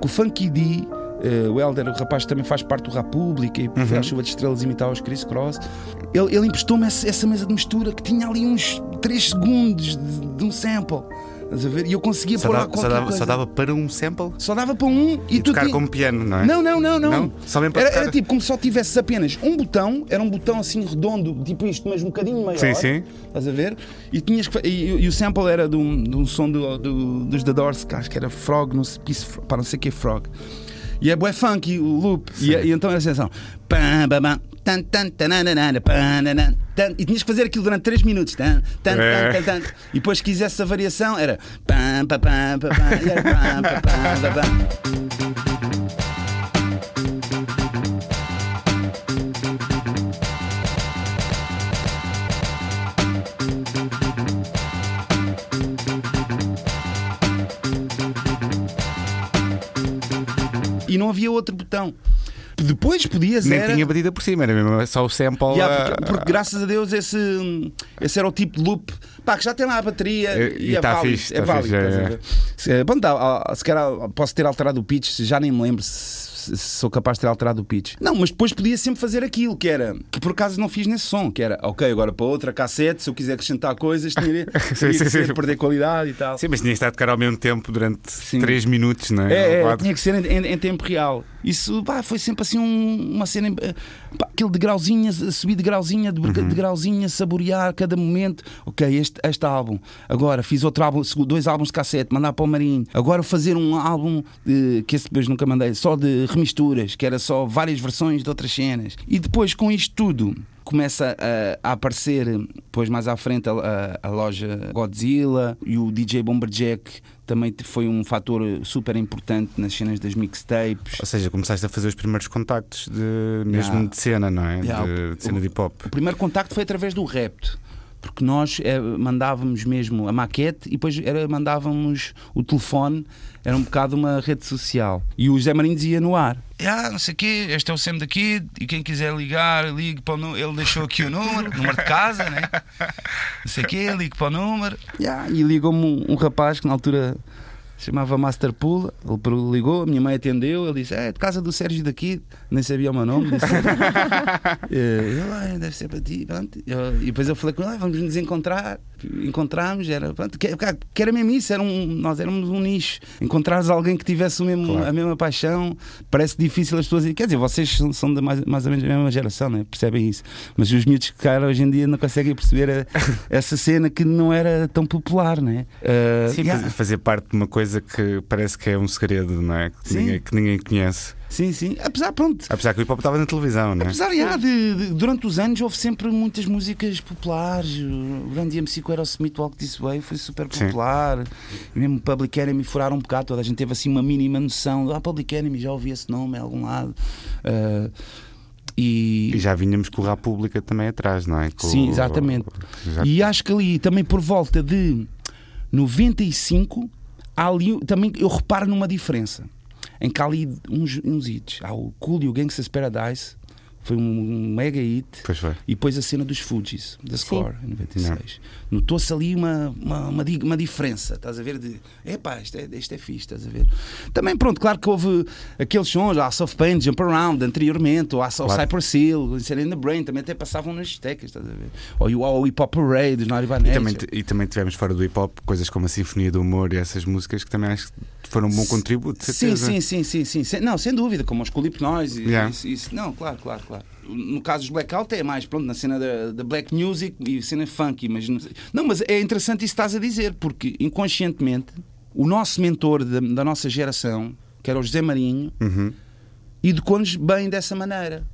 com o Funky D. eh, o Helder, o rapaz que também faz parte do República e Uhum. a chuva de estrelas imitar os Chris Cross. Ele, ele emprestou-me essa, essa mesa de mistura que tinha ali uns 3 segundos de, de um sample. Estás a ver? E eu conseguia Só pôr lá dava, só, qualquer dava, coisa. só dava para um sample Só dava para um e, e, tu tocar ti- como piano, não é? não, não, não, não. Não? Só para era, tocar? era tipo como se só tivesse apenas um botão, era um botão assim redondo, tipo isto, mas um bocadinho maior. Sim, sim. Estás a ver? E, tinhas que, e, e o sample era de um, de um som do, do- dos The Doors, que acho que era Frog, não sei, para não sei o que é Frog. E é bué funky o loop. E, e então era assim, assim, pam, pam, pam, tan, tan, tananana, pananan, tan, e tinhas que fazer aquilo durante 3 minutos. Tan, tan, É. tan, tan, tan. E depois, se quisesse a variação, era pam, pam, pam, pam, pam, e era pam, pam, pam, pam, E não havia outro botão. Depois podias Nem era... tinha batida por cima, era mesmo só o sample. Yeah, porque, porque graças a Deus esse, esse era o tipo de loop pá, que já tem lá a bateria e, e é tá válido. fixe, é tá válido fixe, é, é. Se, eh, bom, tá, ah, se calhar posso ter alterado o pitch, já nem me lembro se, se sou capaz de ter alterado o pitch. Não, mas depois podia sempre fazer aquilo que era, que por acaso não fiz nesse som, que era ok, agora para outra cassete, se eu quiser acrescentar coisas, tinha, Sim, teria sim, que sim. perder qualidade e tal. Sim, mas tinha que estar a tocar ao mesmo tempo durante 3 minutos, não é? É, é, tinha que ser em, em- em tempo real. Isso pá, foi sempre assim um- uma cena. eh, Pá, aquele degrauzinho, subir degrauzinho, de Uhum. degrauzinho, saborear cada momento. Ok, este, este álbum. Agora fiz outro álbum, dois álbuns de cassete, mandar para o Marinho. Agora fazer um álbum de- que esse depois nunca mandei, só de remisturas, que era só várias versões de outras cenas. E depois com isto tudo. Começa a, a aparecer, depois mais à frente, a, a- a loja Godzilla e o DJ Bomberjack também foi um fator super importante nas cenas das mixtapes. Ou seja, começaste a fazer os primeiros contactos de, mesmo Yeah. de cena, não é? Yeah, De, de cena de hip hop. O primeiro contacto foi através do Rapt. Porque nós eh, mandávamos mesmo a maquete e depois era, mandávamos o telefone, era um bocado uma rede social. E o Zé Marinho dizia no ar: ah, não sei o quê, este é o Sam daqui e quem quiser ligar, ligue para o número. Ele deixou aqui o número, número de casa, né? Não sei o quê, ligue para o número. Yeah, e ligou-me um, um rapaz que na altura chamava Master Pula. Ele ligou, a minha mãe atendeu. Ele disse: É de casa do Sérgio daqui, nem sabia o meu nome. Disse, Eh, ele, "Ah, deve ser para ti. Pronto. E depois eu falei com ele: "Ah, Vamos nos encontrar. Encontramos, era, pronto, que, que era mesmo isso. Era um, nós éramos um nicho. Encontrares alguém que tivesse o mesmo, Claro. a mesma paixão, parece difícil as pessoas. Quer dizer, vocês são, são da mais, mais ou menos da mesma geração, né? percebem isso. Mas os miúdos que cara hoje em dia não conseguem perceber a- essa cena que não era tão popular, né? Eh, Sim, yeah. fazer parte de uma coisa que parece que é um segredo, não é? Que, Sim. ninguém, que ninguém conhece. Sim, sim. Apesar, pronto. Apesar que o hip hop estava na televisão, não é? Apesar já, de, de- durante os anos houve sempre muitas músicas populares. O grande MC com Aerosmith Walk This Way foi super Sim. popular. Mesmo Public Enemy furaram um bocado. Toda a gente teve assim uma mínima noção. Ah, Public Enemy, já ouvi esse nome em algum lado. Ah, e, E já vinhamos com o República também atrás, não é? Com Sim, o- exatamente. Já- E acho que ali também por volta de 95, há ali também eu reparo numa diferença. Em que há ali uns, uns hits. Há o Cool e o Gangsta's Paradise, foi um mega hit. Pois foi. E depois a cena dos Fujis, da Score, em 96. Notou-se ali uma, uma, uma, uma diferença, estás a ver? De epá, isto é, isto é fixe, estás a ver? Também, pronto, claro que houve aqueles sons, a Soft Pain, Jump Around, anteriormente, ou a Claro. Cypress Hill, Insane in the Brain, também até passavam nas discotecas, estás a ver? Ou o, o Hip Hop Parade, dos Naughty by E também, e também tivemos fora do hip hop coisas como a Sinfonia do Humor e essas músicas que também acho que foram um bom contributo. de Sim, certeza. sim, sim, sim, sim. Sem- Não, sem dúvida, como os Clip Noise. e Yeah. Isso, isso- não, claro, claro, claro. No caso dos Blackout é mais, pronto, na cena da, da black music e cena funky, mas não, mas é interessante isso que estás a dizer, porque inconscientemente o nosso mentor da, da nossa geração, que era o José Marinho, Uhum. educou-nos bem dessa maneira.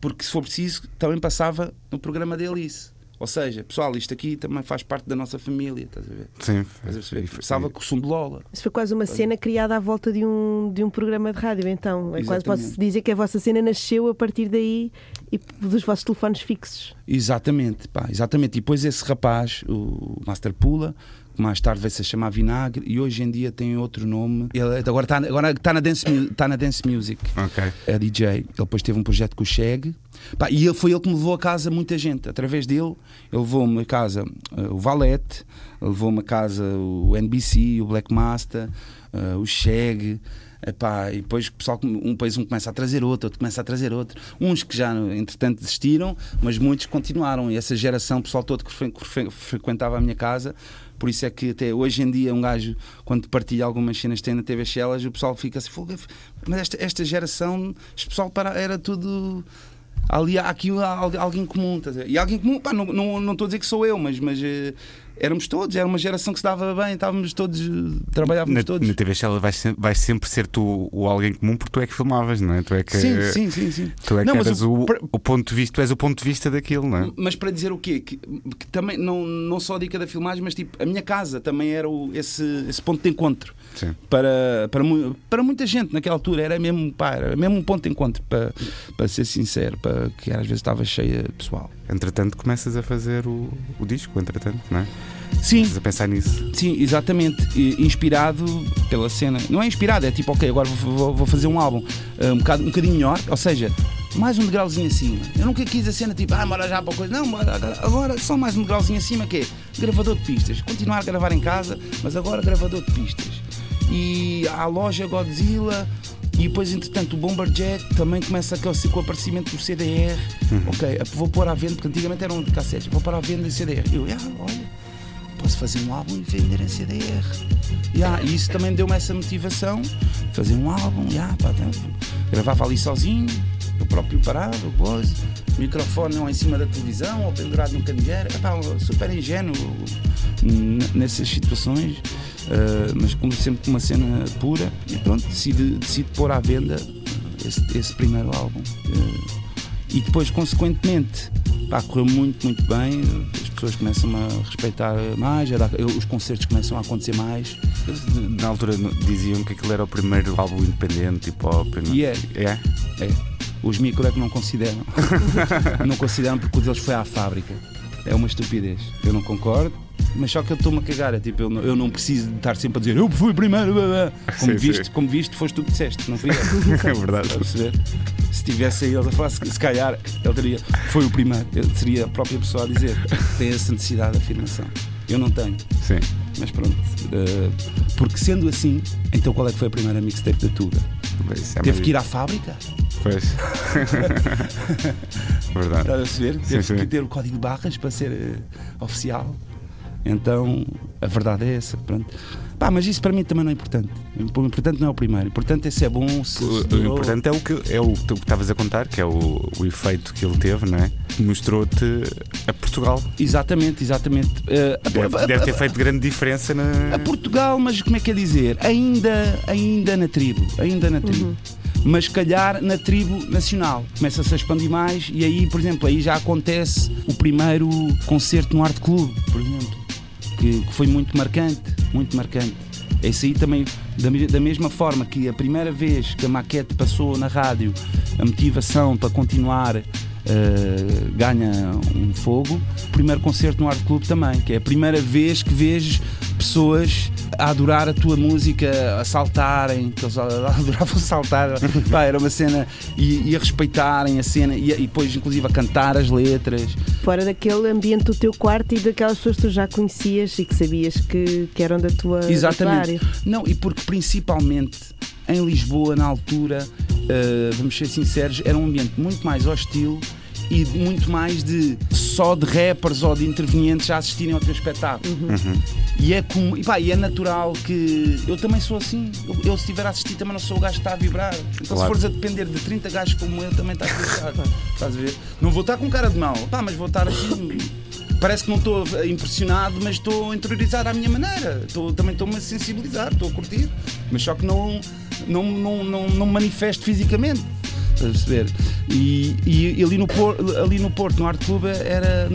Porque se for preciso, também passava no programa da Alice. Ou seja, pessoal, isto aqui também faz parte da nossa família, estás a ver? Sim. Estás a perceber? Começava com o som de Lola. Isso foi quase uma cena criada à volta de um, de um programa de rádio, então. É quase posso dizer que a vossa cena nasceu a partir daí e dos vossos telefones fixos. Exatamente, pá, exatamente. E depois esse rapaz, o Master Pula, mais tarde veio-se a chamar Vinagre e hoje em dia tem outro nome. Ele agora está agora está na, dance, está na Dance Music. Ok. É DJ. Ele depois teve um projeto com o Cheg. Pá, e ele, foi ele que me levou a casa muita gente. Através dele, ele levou-me a casa eh, o Valete, levou-me a casa o NBC, o Black Master, eh, o Cheg. Epá, e depois o pessoal, um depois um começa a trazer outro, outro começa a trazer outro. Uns que já, entretanto, desistiram, mas muitos continuaram. E essa geração, o pessoal todo que fre- fre- frequentava a minha casa, por isso é que até hoje em dia, um gajo, quando partilha algumas cenas que tem na TV Shellas, o pessoal fica assim, "Fogo, mas esta, esta geração, este pessoal para, era tudo. Ali há aqui al- alguém comum, ver? E alguém comum, pá, não, não, não estou a dizer que sou eu, mas, mas eh, éramos todos, era uma geração que se dava bem, estávamos todos, trabalhávamos Na, todos. na TV Shell vais, vais sempre ser tu o alguém comum porque tu é que filmavas, não é? Tu é que, Sim, sim, sim, sim. Tu é que Não, mas eras o- o, o ponto de vista, tu és o ponto de vista daquilo, não é? Mas para dizer o quê? Que, que também, não, não só a dica da filmagem, mas tipo, a minha casa também era o- esse, esse ponto de encontro. Sim. Para, para, para muita gente naquela altura, era mesmo, pá, era mesmo um ponto de encontro, para, para ser sincero, para, que às vezes estava cheia de pessoal. Entretanto, começas a fazer o, o disco, entretanto, não é? Sim. Começas a pensar nisso. Sim, exatamente. Inspirado pela cena. Não é inspirado, é tipo, ok, agora vou, vou- fazer um álbum eh, um, bocado, um bocadinho melhor, ou seja, mais um degrauzinho acima. Eu nunca quis a cena tipo, ah, bora já para coisa. Não, agora- agora só mais um degrauzinho acima que é gravador de pistas. Continuar a gravar em casa, mas agora gravador de pistas. E a loja Godzilla. E depois, entretanto, o Bomberjack também começa aquele, com o aparecimento do CDR. Ok, vou pôr à venda, porque antigamente eram de cassetes, vou pôr à venda em CDR. Eu, ah, olha, posso fazer um álbum e vender em CDR. Ya, e isso também deu-me essa motivação, fazer um álbum, ya, pá, tá, gravava ali sozinho, eu próprio parava, coisa, microfone não em cima da televisão ou pendurado no candeeiro, super ingênuo nessas situações, mas como sempre com uma cena pura, e pronto, decidi, decidi pôr à venda esse, esse primeiro álbum. Eh, e depois, consequentemente, pá, correu muito, muito bem. As pessoas começam a respeitar mais, a dar- os concertos começam a acontecer mais. Na altura diziam que aquilo era o primeiro álbum independente, não- E é. É? É. Os micro é que não consideram. não consideram porque o deles foi à fábrica. É uma estupidez. Eu não concordo. Mas só que eu estou-me a cagar. É tipo, eu não, eu não preciso de estar sempre a dizer eu fui primeiro. blá, blá." Como, Sim, viste, sim. como viste, foste tu que disseste, não fui eu. É verdade. Se tivesse aí ele a falar, se, se calhar ele teria. Foi o primeiro. Ele seria a própria pessoa a dizer. Tem essa necessidade de afirmação. Eu não tenho. Sim. Mas pronto. eh, porque sendo assim, então qual é que foi a primeira mixtape da Tuga? É Teve que ir à fábrica? Pois. Verdade. Estás a perceber? Sim, Teve que ter o código de barras para ser eh, oficial. Então, a verdade é essa. Pronto. Pá, mas isso para mim também não é importante. O importante não é o primeiro. O importante é se é bom, se. O, se o importante é o que é o que tu estavas a contar, que é o, o efeito que ele teve, não é? Mostrou-te a Portugal. Exatamente, exatamente. Eh, Deve, a- deve ter feito grande diferença na. a Portugal, mas como é que é dizer? Ainda, ainda na tribo. Ainda na tribo. Mas calhar na tribo nacional. Começa-se a expandir mais e aí, por exemplo, aí já acontece o primeiro concerto no Art Club, por exemplo. Que, que foi muito marcante, muito marcante. Esse aí também, da, da mesma forma que a primeira vez que a maquete passou na rádio, a motivação para continuar eh, ganha um fogo. Primeiro concerto no Art Club também, que é a primeira vez que vês pessoas a adorar a tua música, a saltarem, que eles adoravam saltar, Pá, era uma cena, e, e a respeitarem a cena, e, e depois inclusive a cantar as letras. Fora daquele ambiente do teu quarto e daquelas pessoas que tu já conhecias e que sabias que, que eram da tua, da tua Exatamente. área. Não, e porque principalmente em Lisboa, na altura, eh, vamos ser sinceros, era um ambiente muito mais hostil e muito mais de só de rappers ou de intervenientes a assistirem ao teu espetáculo. E é, como, e, pá, e é natural que eu também sou assim. Eu, eu, se estiver a assistir também não sou o gajo que está a vibrar. Então se Claro. fores a depender de 30 gajos como eu, também estás a vibrar. Estás a ver? Não vou estar com cara de mal, pá, mas vou estar assim. parece que não estou impressionado, mas estou a interiorizar à minha maneira. Estou, também estou-me a sensibilizar, estou a curtir, mas só que não, não, não, não, não manifesto fisicamente. Estás a perceber? E, e ali, no Porto, ali no Porto, no Art Club, era.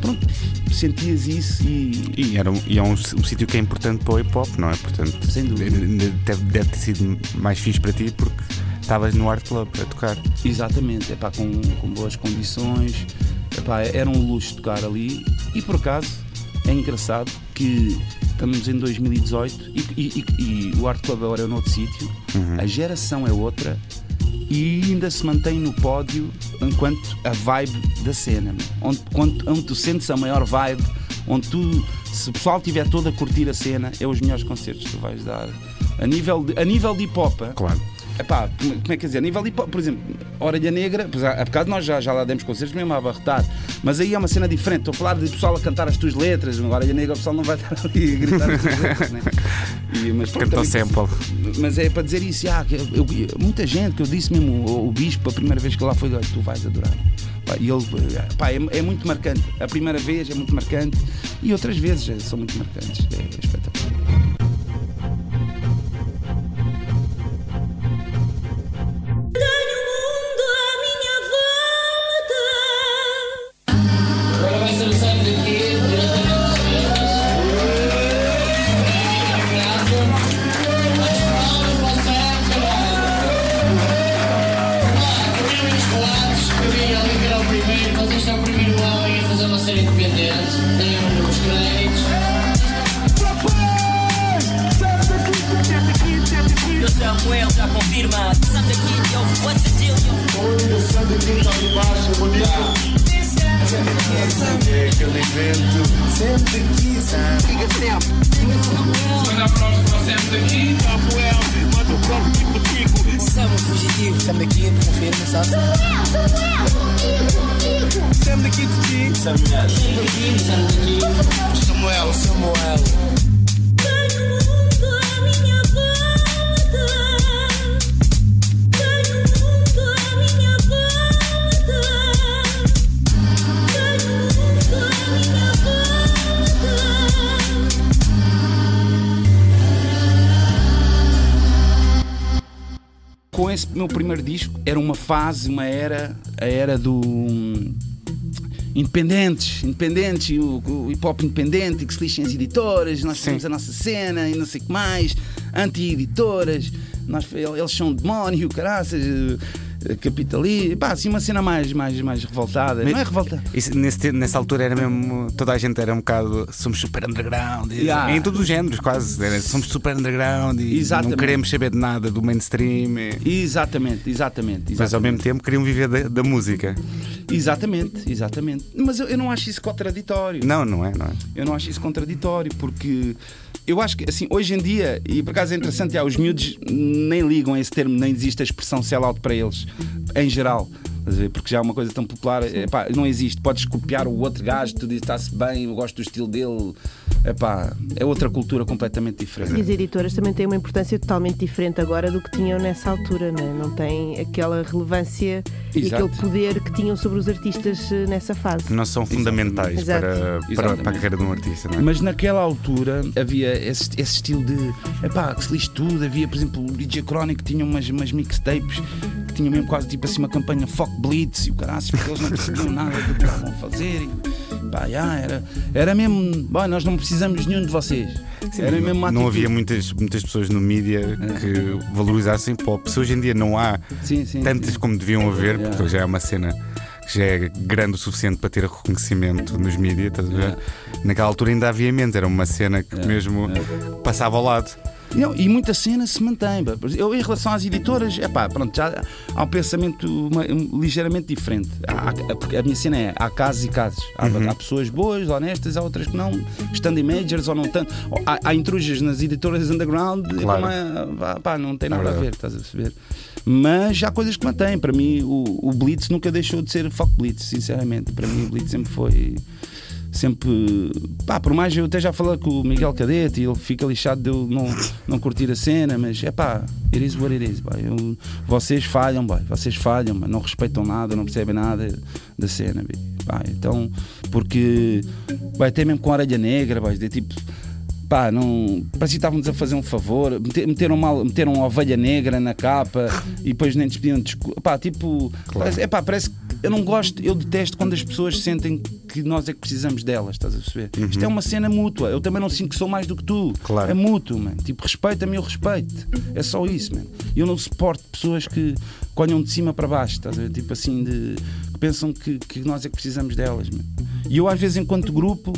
Pronto, sentias isso e. E, era um, e é um, um sítio que é importante para o hip hop, não é? Portanto, Sem dúvida. Deve, deve ter sido mais fixe para ti porque estavas no Art Club a tocar. Exatamente, epá, com, com boas condições, epá, era um luxo tocar ali e por acaso é engraçado que estamos em 2018 e, e- e- e o Art Club agora é noutro sítio, a geração é outra e ainda se mantém no pódio enquanto a vibe da cena, onde, onde tu sentes a maior vibe, onde tu, se o pessoal estiver todo a curtir a cena, é os melhores concertos que tu vais dar. A nível de, a nível de hip hop, Claro. Epá, como como é que quer dizer? A nível hip hop, por exemplo, Orelha Negra, pois há bocado nós já, já lá demos concertos mesmo a abarrotar, mas aí é uma cena diferente. Estou a falar de pessoal a cantar as tuas letras, no Orelha Negra o pessoal não vai estar ali a gritar as tuas letras, né? E, mas, pronto, também- sample. mas é para dizer isso, ah, eu- eu- muita gente que eu disse mesmo, o, o bispo, a primeira vez que lá foi, "Olha, tu vais adorar. E ele, pá, é, é muito marcante. A primeira vez é muito marcante e outras vezes eh, são muito marcantes. É espetacular. Aquele evento sempre aqui, Fica sempre. Manda aplausos para o Sam daqui. Samuel, manda o copo tipo tico. Sam fugitivo. Sam daqui, confirma, sabe? Sam daqui de ti. Samuel. Sam daqui, Sam daqui. Samuel, Samuel. Com esse meu primeiro disco era uma fase, uma era, a era do hum, independentes, independentes, o, o hip hop independente, que se lixem as editoras, nós fazemos a nossa cena e não sei o que mais, anti-editoras, eles são demónio, caraças, eh, capitalismo, pá, assim uma cena mais, mais, mais revoltada, não é revoltada? Isso, nesse nessa altura era mesmo. Toda a gente era um bocado. Somos super underground. e- Yeah. Em todos os géneros, quase. Era, somos super underground e Exatamente. não queremos saber de nada do mainstream. e- Exatamente, exatamente. Mas ao exatamente. mesmo tempo queriam viver da, da música. Exatamente, exatamente. Mas eu, eu não acho isso contraditório. Não, não é, não é? Eu não acho isso contraditório, porque eu acho que, assim, hoje em dia, e por acaso é interessante, já, os miúdos nem ligam a esse termo, nem existe a expressão sell-out para eles, em geral. Porque já é uma coisa tão popular, epá, não existe. Podes copiar o outro gajo, tu dizes está-se bem, eu gosto do estilo dele. Epá, é outra cultura completamente E diferente. as editoras também têm uma importância totalmente diferente agora do que tinham nessa altura, não, é? não têm aquela relevância e Exato. aquele poder que tinham sobre os artistas eh, nessa fase. Não são fundamentais Exato. para, para, para a carreira de um artista, não é? Mas naquela altura havia esse, esse estilo de epá, que se lixe tudo. Havia, por exemplo, o DJ Chronic que tinha umas, umas mixtapes que tinham mesmo quase tipo assim uma campanha Fuck Blitz e o caraças, porque eles não percebiam nada do que estavam a fazer. E, pá, já, era, era mesmo, bom, nós não precisamos de nenhum de vocês. Sim, era não, mesmo não havia muitas, muitas pessoas no mídia que valorizassem pop. Se hoje em dia não há Sim, sim, tantas como deviam haver, Yeah. porque já é uma cena que já é grande o suficiente para ter reconhecimento nos mídias, estás a ver? Naquela altura ainda havia menos, era uma cena que mesmo passava ao lado. Não, e muita cena se mantém. Eu, em relação às editoras, é pá, pronto, já há um pensamento uma- um, ligeiramente diferente. Há- porque a minha cena é: há casos e casos. Há, há pessoas boas, honestas, há outras que não, estando em majors ou não tanto. Há, há intrujas nas editoras underground, Claro. não, é, pá, não tem É nada a verdade. ver, estás a perceber? Mas há coisas que mantêm. Para mim, o, o Blitz nunca deixou de ser fuck Blitz, sinceramente. Para mim, o Blitz sempre foi. Sempre. Pá, por mais eu até já falei com o Miguel Cadete e ele fica lixado de eu não, não curtir a cena, mas é pá, it is what it is. Boy. Eu- vocês falham, boy. vocês falham, boy. não respeitam nada, não percebem nada da cena. Pá, então, porque vai até mesmo com a orelha negra, boy, de tipo. Pá, não. Parecia que estávamos a fazer um favor. Meter- Meteram, mal, meteram uma ovelha negra na capa e depois nem despediam desculpa. Pá, tipo. Parece, epá, parece que eu não gosto, eu detesto quando as pessoas sentem que nós é que precisamos delas, estás a perceber? Isto é uma cena mútua. Eu também não sinto que sou mais do que tu. Claro. É mútuo, mano. Tipo, respeita-me, eu respeito. É só isso, mano. Eu não suporto pessoas que que olham de cima para baixo, estás a ver? Tipo assim, de, que pensam que, que nós é que precisamos delas, mano. E eu, às vezes, enquanto grupo.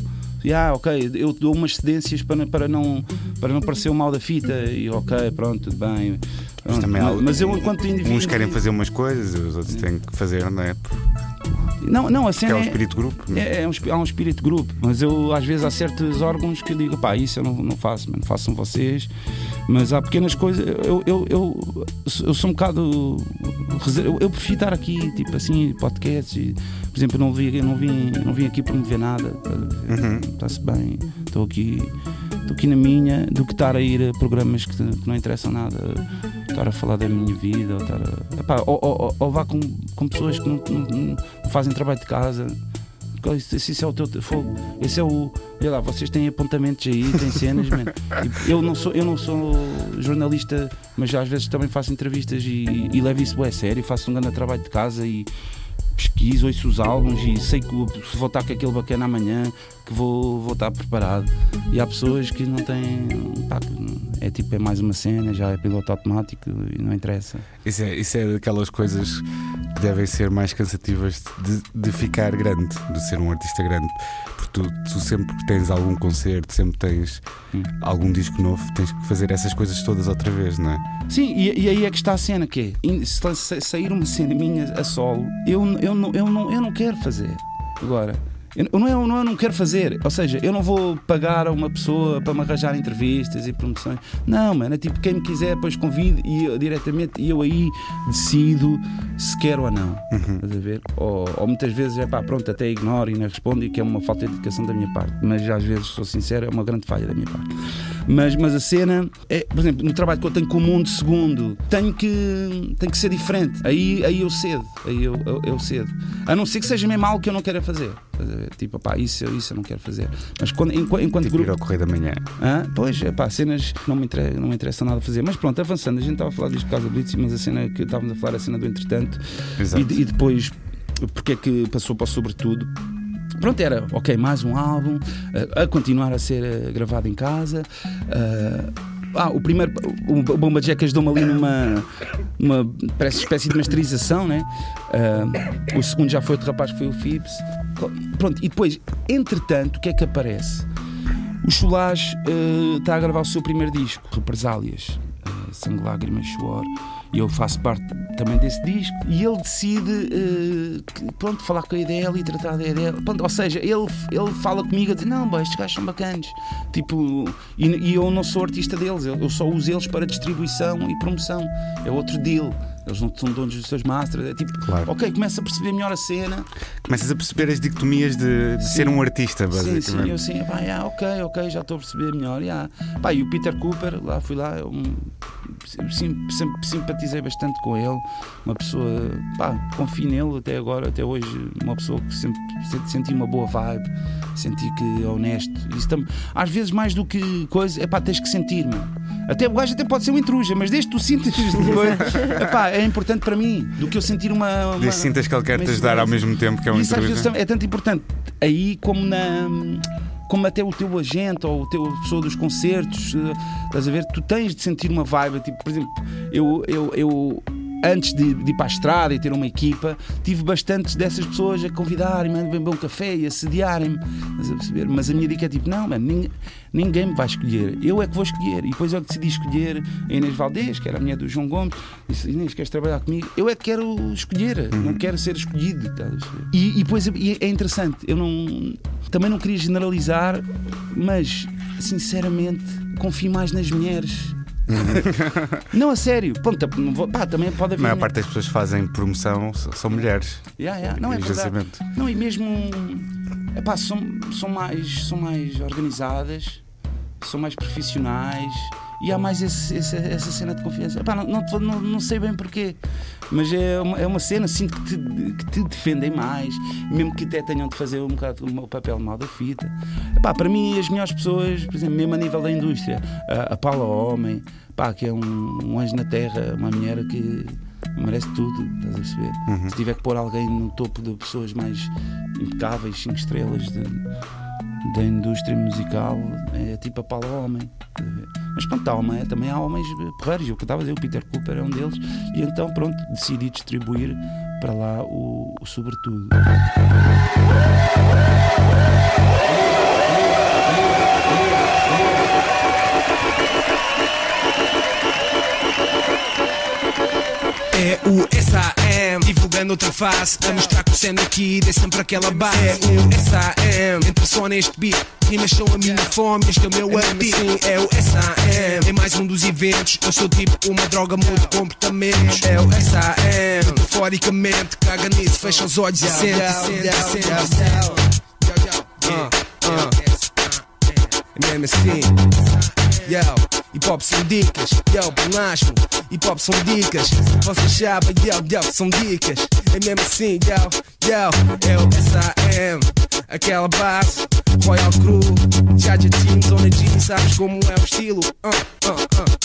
Ah, ok, eu dou umas cedências para, para, não, para não parecer o mal da fita e ok, pronto, tudo bem. Mas, também há- mas eu enquanto indivíduo. Uns querem fazer umas coisas, os outros têm que fazer, não é? Não, não, a Porque cena é um é- espírito grupo. não é? É, é um, há um espírito grupo, mas eu às vezes há certos órgãos que digo, pá, isso eu não, não faço, mano, façam vocês. Mas há pequenas coisas, eu, eu, eu, eu sou um bocado. Eu, eu prefiro estar aqui, tipo assim, podcasts. E, por exemplo, eu não, vi, eu não, vim, não vim aqui promover nada, está-se bem, estou aqui, estou aqui na minha, do que estar a ir a programas que, que não interessam nada, estar a falar da minha vida, ou, estar a, epá, ou, ou, ou- vá com, com pessoas que não, não- não fazem trabalho de casa. Porque Isso, é o teu fogo. Esse é o. Olha lá, vocês têm apontamentos aí, têm cenas, man. E Eu não, sou, eu não sou jornalista, mas às vezes também faço entrevistas e, e levo isso bem a sério. Faço um grande trabalho de casa e pesquiso, ouço os álbuns e sei que vou estar com aquele bacana amanhã, que vou, vou estar preparado. E há pessoas que não têm. pá, é tipo, é mais uma cena, já é piloto automático e não interessa. Isso é, isso é daquelas coisas que devem ser mais cansativas de, de ficar grande, de ser um artista grande. Porque tu, tu sempre que tens algum concerto, sempre tens Hum. algum disco novo, tens que fazer essas coisas todas outra vez, não é? Sim, e, e aí é que está a cena, que é, se se sair uma cena minha a solo, eu, eu, não, eu, não, eu não quero fazer. Agora, eu, eu não, é, não, eu não quero fazer. Ou seja, eu não vou pagar a uma pessoa para me arranjar entrevistas e promoções. Não, mano, é tipo, quem me quiser, depois convide e eu, diretamente e eu aí decido se quero ou não. Estás a ver? Ou, ou muitas vezes é pá, pronto, até ignoro e não respondo e que é uma falta de dedicação da minha parte. Mas às vezes, sou sincero, é uma grande falha da minha parte. Mas, mas a cena é, por exemplo, no trabalho que eu tenho com o mundo segundo, tenho que, tenho que ser diferente. Aí, aí eu cedo. Aí eu, eu, eu cedo. A não ser que seja mesmo algo que eu não queira fazer. Tipo, pá, isso, isso eu não quero fazer. Mas quando, enquanto, enquanto Tipo ir grupo. ao Correio da Manhã. Hã? Pois, é pá, cenas não me, interessa, não me interessa nada fazer. Mas pronto, avançando, a gente estava a falar disto por causa do Blitz, mas a cena que estávamos a falar, a cena do entretanto, Exato. e, e depois, porque é que passou para o sobretudo. Pronto, era, ok, mais um álbum, a continuar a ser eh, gravado em casa. eh, ah, o primeiro, o Bomba Jack ajudou-me ali numa, numa parece espécie de masterização, né? Eh, o segundo já foi outro rapaz que foi o Fibs. Pronto, e depois, entretanto, o que é que aparece? O Chulage eh, está a gravar o seu primeiro disco, Represálias, eh, Sangue, Lágrimas, Suor, e eu faço parte também desse disco. E ele decide, que, pronto, falar com a ideia e tratar da ideia. Pronto, ou seja, ele, ele fala comigo a dizer: Não, boy, estes gajos são bacanas. Tipo, e, e eu não sou artista deles, eu, eu só uso eles para distribuição e promoção. É outro deal. Eles não são donos dos seus masters. É tipo, ok, começa a perceber melhor a cena. Começas a perceber as dicotomias de, de ser um artista, Sim, basicamente. sim, eu sim, pá, yeah, ok, ok, já estou a perceber melhor. yeah. Pá, e o Peter Cooper, lá fui lá, eu, sim, sempre simpatizei bastante com ele, uma pessoa, pá, confio nele até agora, até hoje, uma pessoa que sempre se- senti uma boa vibe, senti que é honesto. Isso tam, às vezes, mais do que coisa, é pá, tens que sentir, mano. Até o gajo até pode ser um intruja, mas desde que tu sintas epá, é importante para mim, do que eu sentir uma. uma sintas que ele quer te ajudar ao mesmo tempo que é um Isso às vezes é tanto importante. Aí como na como até o teu agente ou o teu pessoa dos concertos eh, estás a ver? Tu tens de sentir uma vibe tipo por exemplo eu eu, eu Antes de, de ir para a estrada e ter uma equipa, tive bastantes dessas pessoas a convidarem-me a beber um café e a sediarem-me. Mas a minha dica é tipo: não, ninguém, ninguém me vai escolher. Eu é que vou escolher. E depois eu decidi escolher a Inês Valdez, que era a mulher do João Gomes. Disse: Inês, queres trabalhar comigo? Eu é que quero escolher, não quero ser escolhido. E, e depois e é interessante, eu não, também não queria generalizar, mas sinceramente confio mais nas mulheres. Não, a sério. Vou- pá, também pode A haver. maior parte das pessoas que fazem promoção são mulheres. Yeah, yeah. Não é verdade. Não, e mesmo epá, são, são, mais, são mais organizadas, são mais profissionais e há mais esse- esse- essa cena de confiança. Epá, não, não, não, sei bem porquê, mas é uma, é uma cena, sinto que te, que te defendem mais, mesmo que até tenham de fazer um bocado o papel mal da fita. Epá, para mim, as melhores pessoas, por exemplo, mesmo a nível da indústria, a, a Paula Homem, pá, que é um, um anjo na terra, uma mulher que merece tudo, estás a perceber? Se tiver que pôr alguém no topo de pessoas mais impecáveis, 5 estrelas de, da indústria musical, é tipo a Paula Homem. Mas pronto, há homem, também há homens porreiros, o que eu estava a dizer, o Peter Cooper é um deles, e então pronto, decidi distribuir para lá o, o sobretudo. É o SAM, divulgando outra face. A mostrar que o sendo aqui dê sempre aquela base. É o SAM, entra só neste beat. Rimas são a minha fome, este é o meu apetite. Sim, é o SAM, é mais um dos eventos. Eu sou tipo uma droga, mudo comportamentos. É o SAM, metaforicamente Caga nisso, fecha os olhos e sente, sente, sente. É mesmo assim Yo, hip hop são dicas, yo, planasmo, hip hop são dicas, vocês sabem, yo, yo, são dicas, é mesmo assim, yo, yo, é o SAM, aquela base, Royal Crew, Jaja Team, Zona G, sabes como é o estilo, uh, uh, uh.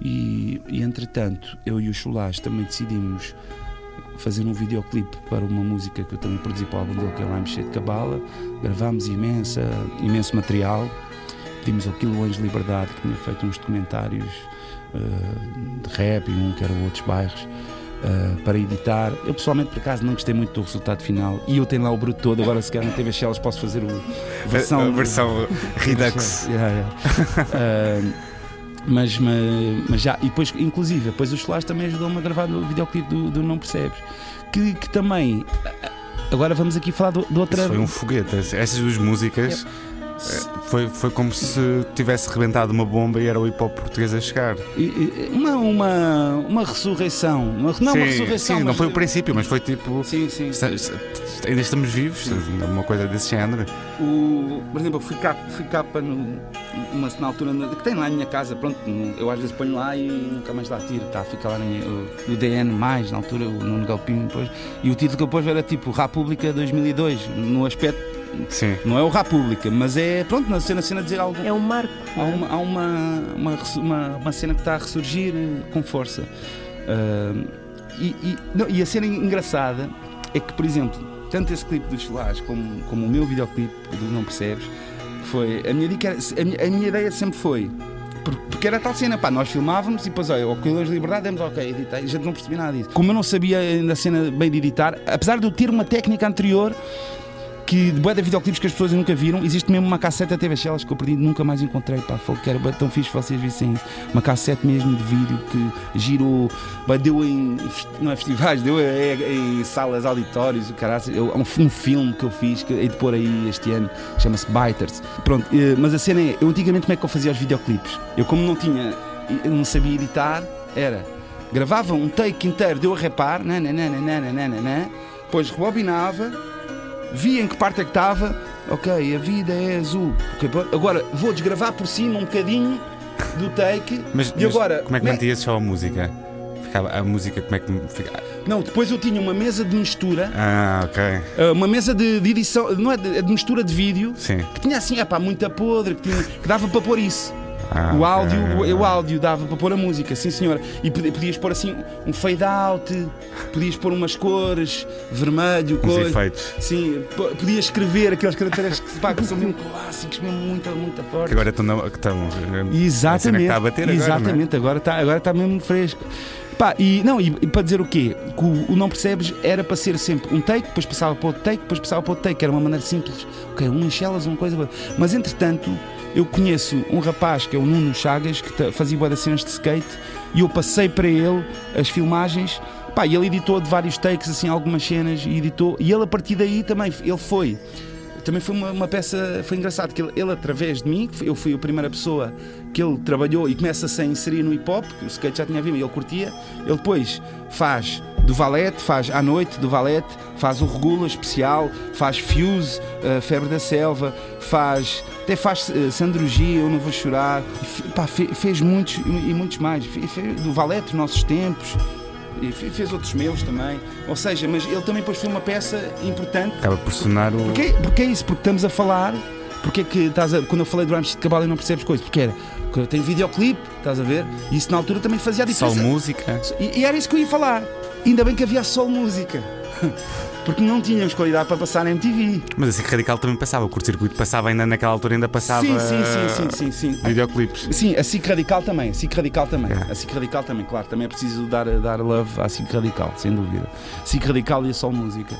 E, e entretanto, eu e o Chulás também decidimos fazer um videoclipe para uma música que eu também produzi para o álbum dele, que é o I'm Cheio de Cabala. Gravámos imensa, imenso material. Pedimos ao Quilo Anjo Liberdade, que tinha feito uns documentários eh, de rap e um que era outros bairros. eh, para editar, eu pessoalmente por acaso não gostei muito do resultado final e eu tenho lá o bruto todo. Agora, se calhar na TV Shells, posso fazer o A- versão, a versão Redux. Yeah, yeah. Ah, mas, mas, mas já, e depois, inclusive, depois o Solar também ajudou-me a gravar no videoclipe do, do Não Percebes. Que, que também. Agora vamos aqui falar do- de outra. Isso foi um foguete. Essas duas músicas eh, foi, foi como se tivesse rebentado uma bomba e era o hip hop português a chegar. Uma, uma, uma ressurreição. Uma, não sim, uma ressurreição. sim, não mas- foi o princípio, mas foi tipo. Sim, sim. ainda estamos vivos, uma coisa desse género. O, por exemplo, eu fui capa, fui capa no, uma, na altura que tem lá na minha casa, pronto, no- eu às vezes ponho lá e nunca mais lá tiro, tá, fica lá minha, o, o DN, mais, na altura, o Nuno Galpinho depois, e o título que eu pus era tipo República 2002, no aspecto, Sim. não é o República, mas é, pronto, na cena, cena dizer algo. É um marco. Há uma, há uma, uma, uma, uma cena que está a ressurgir eh, com força. Ah, e, e- não, e a cena engraçada é que, por exemplo, tanto esse clipe dos Solás como, como o meu videoclipe do Não Percebes, foi. A minha, dica a minha, a minha ideia sempre foi. por- Porque era tal cena, pá, nós filmávamos e depois, olha, o Coelhões de Liberdade, demos ok, editei, a gente não percebia nada disso. Como eu não sabia ainda a cena bem de editar, apesar de eu ter uma técnica anterior, que bué de videoclipes que as pessoas nunca viram, existe mesmo uma cassete da TV Shells que eu perdi nunca mais encontrei. Pá, foi que era tão fixe vocês vissem isso. Uma cassete mesmo de vídeo que girou, deu em, não é festivais, deu em, em salas, auditórios, caralho. Um, um filme que eu fiz, que hei de pôr aí este ano, chama-se Biters. Pronto, eh, mas a cena é, eu antigamente como é que eu fazia os videoclipes? Eu como não tinha, não sabia editar, era, gravava um take inteiro, deu a repar, nananana, depois rebobinava, via em que parte é que estava, ok, a vida é azul. Ok, pronto, agora vou desgravar por cima um bocadinho do take Mas, e mas agora. como é que mantia só a música? Ficava, a música, como é que fica? Não, depois eu tinha uma mesa de mistura, Ah, ok. eh, uma mesa de, de edição, não é de, é de mistura de vídeo, Sim. que tinha assim, epá, muita podre, que, tinha- que dava para pôr isso. Ah, o áudio, o, o áudio dava para pôr a música, sim senhora. E podi- podias pôr assim um fade out, podias pôr umas cores, vermelho, Uns coisa. efeitos. Sim, po- podias escrever aqueles caracteres que, pá, que são mesmo clássicos, mesmo muito, muito Que fortes. agora estão. que Exatamente. que está a bater agora, é? Exatamente, agora está agora está mesmo fresco. Pá, e, não, e, e para dizer o quê? Que o, o Não Percebes era para ser sempre um take, depois passava para outro take, depois passava para outro take, era uma maneira simples. Ok, um enchelas, uma coisa. Mas entretanto, eu conheço um rapaz que é o Nuno Chagas, que fazia boas cenas de skate, e eu passei para ele as filmagens. Pá, e ele editou de vários takes, assim, algumas cenas, e editou. E ele a partir daí também, ele foi também foi uma, uma peça, foi engraçado que ele, ele, através de mim, eu fui a primeira pessoa que ele trabalhou e começa-se a inserir no hip hop, que o skate já tinha vindo e ele curtia, ele depois faz do Valete, faz à noite do Valete, faz o Regula especial, faz Fuse, uh, Febre da Selva, faz até faz uh, Sandrogia, Eu Não Vou Chorar, e, pá, fe- fez muitos e e muitos mais, Fe- fe- do Valete, Nossos Tempos. E fe- fez outros meus também, ou seja, mas ele também depois foi uma peça importante Acaba por sonar o. Porquê, porque é isso, porque estamos a falar. Porque é que estás a, quando eu falei do Ramos de Cabal e não percebes coisas? Porque era que tem videoclipe, estás a ver? E isso na altura também fazia a Só diferença. música. E, e era isso que eu ia falar. Ainda bem que havia só música. Porque não tínhamos qualidade para passar na MTV. Mas assim, Radical também passava. O curto-circuito passava ainda naquela altura, ainda passava. Sim, sim, sim, sim, sim, sim. Videoclipes. Sim, a SIC Radical também, a SIC Radical também. A SIC Radical também, claro, também é preciso dar, dar love à SIC Radical, sem dúvida. SIC Radical e a Sol Música.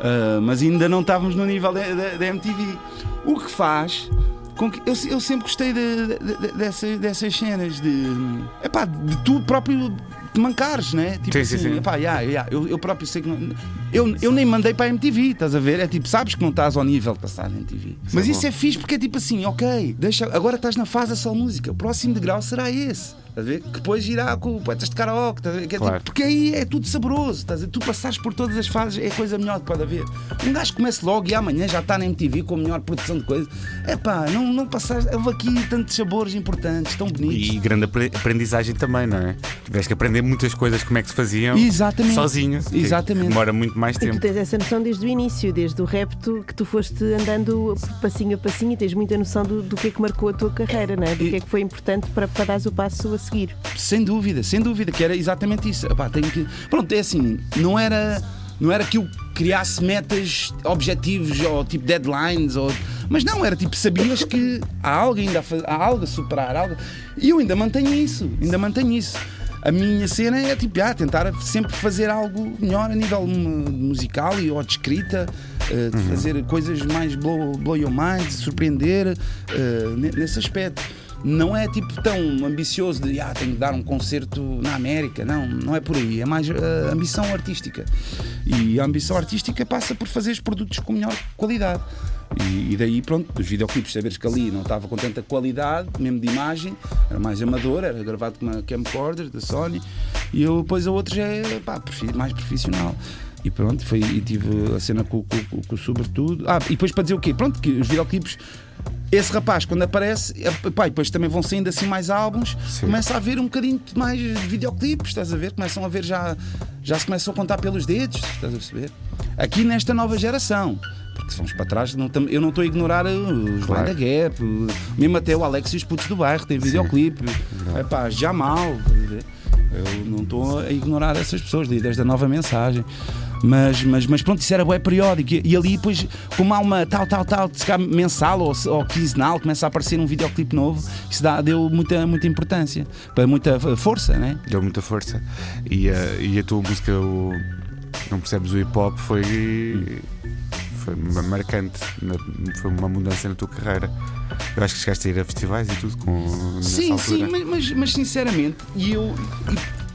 Ah, mas ainda não estávamos no nível da, da- da MTV. O que faz com que. Eu, eu sempre gostei de, de- de- dessas, dessas cenas de. Epá, de tu próprio te mancares, né? Tipo Sim, sim, assim, sim. epá, yeah, yeah, eu, eu próprio sei que não. Eu, eu nem mandei para a MTV, estás a ver? É tipo, sabes que não estás ao nível de passar na MTV. Isso Mas é isso bom. é fixe porque é tipo assim, ok, deixa, agora estás na fase da só música, o próximo degrau será esse. Estás a ver? Que depois irá com poetas de karaoke, estás a ver? Que é Claro. tipo, porque aí é tudo saboroso, estás a ver? Tu passares por todas as fases é a coisa melhor que pode haver. Um gajo começa logo e amanhã já está na MTV com a melhor produção de coisas. É pá, não, não passares. Houve aqui tantos sabores importantes, tão bonitos. E grande apre- aprendizagem também, não é? Tiveste que aprender muitas coisas como é que se faziam Exatamente. sozinho. Exatamente. Demora muito mais E tu tempo. tens essa noção desde o início, desde o repto, que tu foste andando passinho a passinho e tens muita noção do, do que é que marcou a tua carreira, não é? do que é que foi importante para, para dares o passo a seguir. Sem dúvida, sem dúvida, que era exatamente isso. Epá, tenho que... Pronto, é assim, não era, não era que eu criasse metas, objetivos ou tipo deadlines, ou... mas não, era tipo, sabias que há algo ainda a, há algo a superar, algo... e eu ainda mantenho isso, ainda mantenho isso. A minha cena é tipo, ah, tentar sempre fazer algo melhor a nível mu- musical e ou de escrita, eh, de fazer coisas mais blow, blow your mind, surpreender ne- nesse aspecto não é tipo tão ambicioso de ah, tenho que dar um concerto na América. Não, não é por aí. É mais a ambição artística. E a ambição artística passa por fazer os produtos com melhor qualidade. E, e daí, pronto, dos videoclipes, saberes que ali não estava com tanta qualidade, mesmo de imagem, era mais amador, era gravado com uma camcorder da Sony, e eu depois a outros é pá, mais profissional. E pronto, foi, e tive a cena com, com, com, com o Sobretudo. Ah, e depois para dizer o quê? Pronto, que os videoclipes esse rapaz, quando aparece, é, pá, e depois também vão saindo assim mais álbuns, começa a haver um bocadinho mais de videoclipes, estás a ver? Começam a ver já, já se começam a contar pelos dedos, estás a perceber? Aqui nesta nova geração. Porque se vamos para trás, não tam- eu não estou a ignorar uh, os Claro. The Gap, uh, mesmo até o Alex e os putos do bairro têm videoclipe, é pá, Jamal? Eu não estou a ignorar essas pessoas, líderes da nova mensagem. Mas, mas, mas pronto, isso era bué periódico. E, e ali depois, como há uma tal, tal, tal, se calhar mensal ou, ou quinzenal, começa a aparecer um videoclipe novo, isso dá, deu muita, muita importância, muita força, né? Deu muita força. E a, e a tua música, o, não percebes o hip hop, foi, foi ma- marcante. Foi uma mudança na tua carreira. Eu acho que chegaste a ir a festivais e tudo com Sim, altura. sim, mas, mas, mas sinceramente, e eu,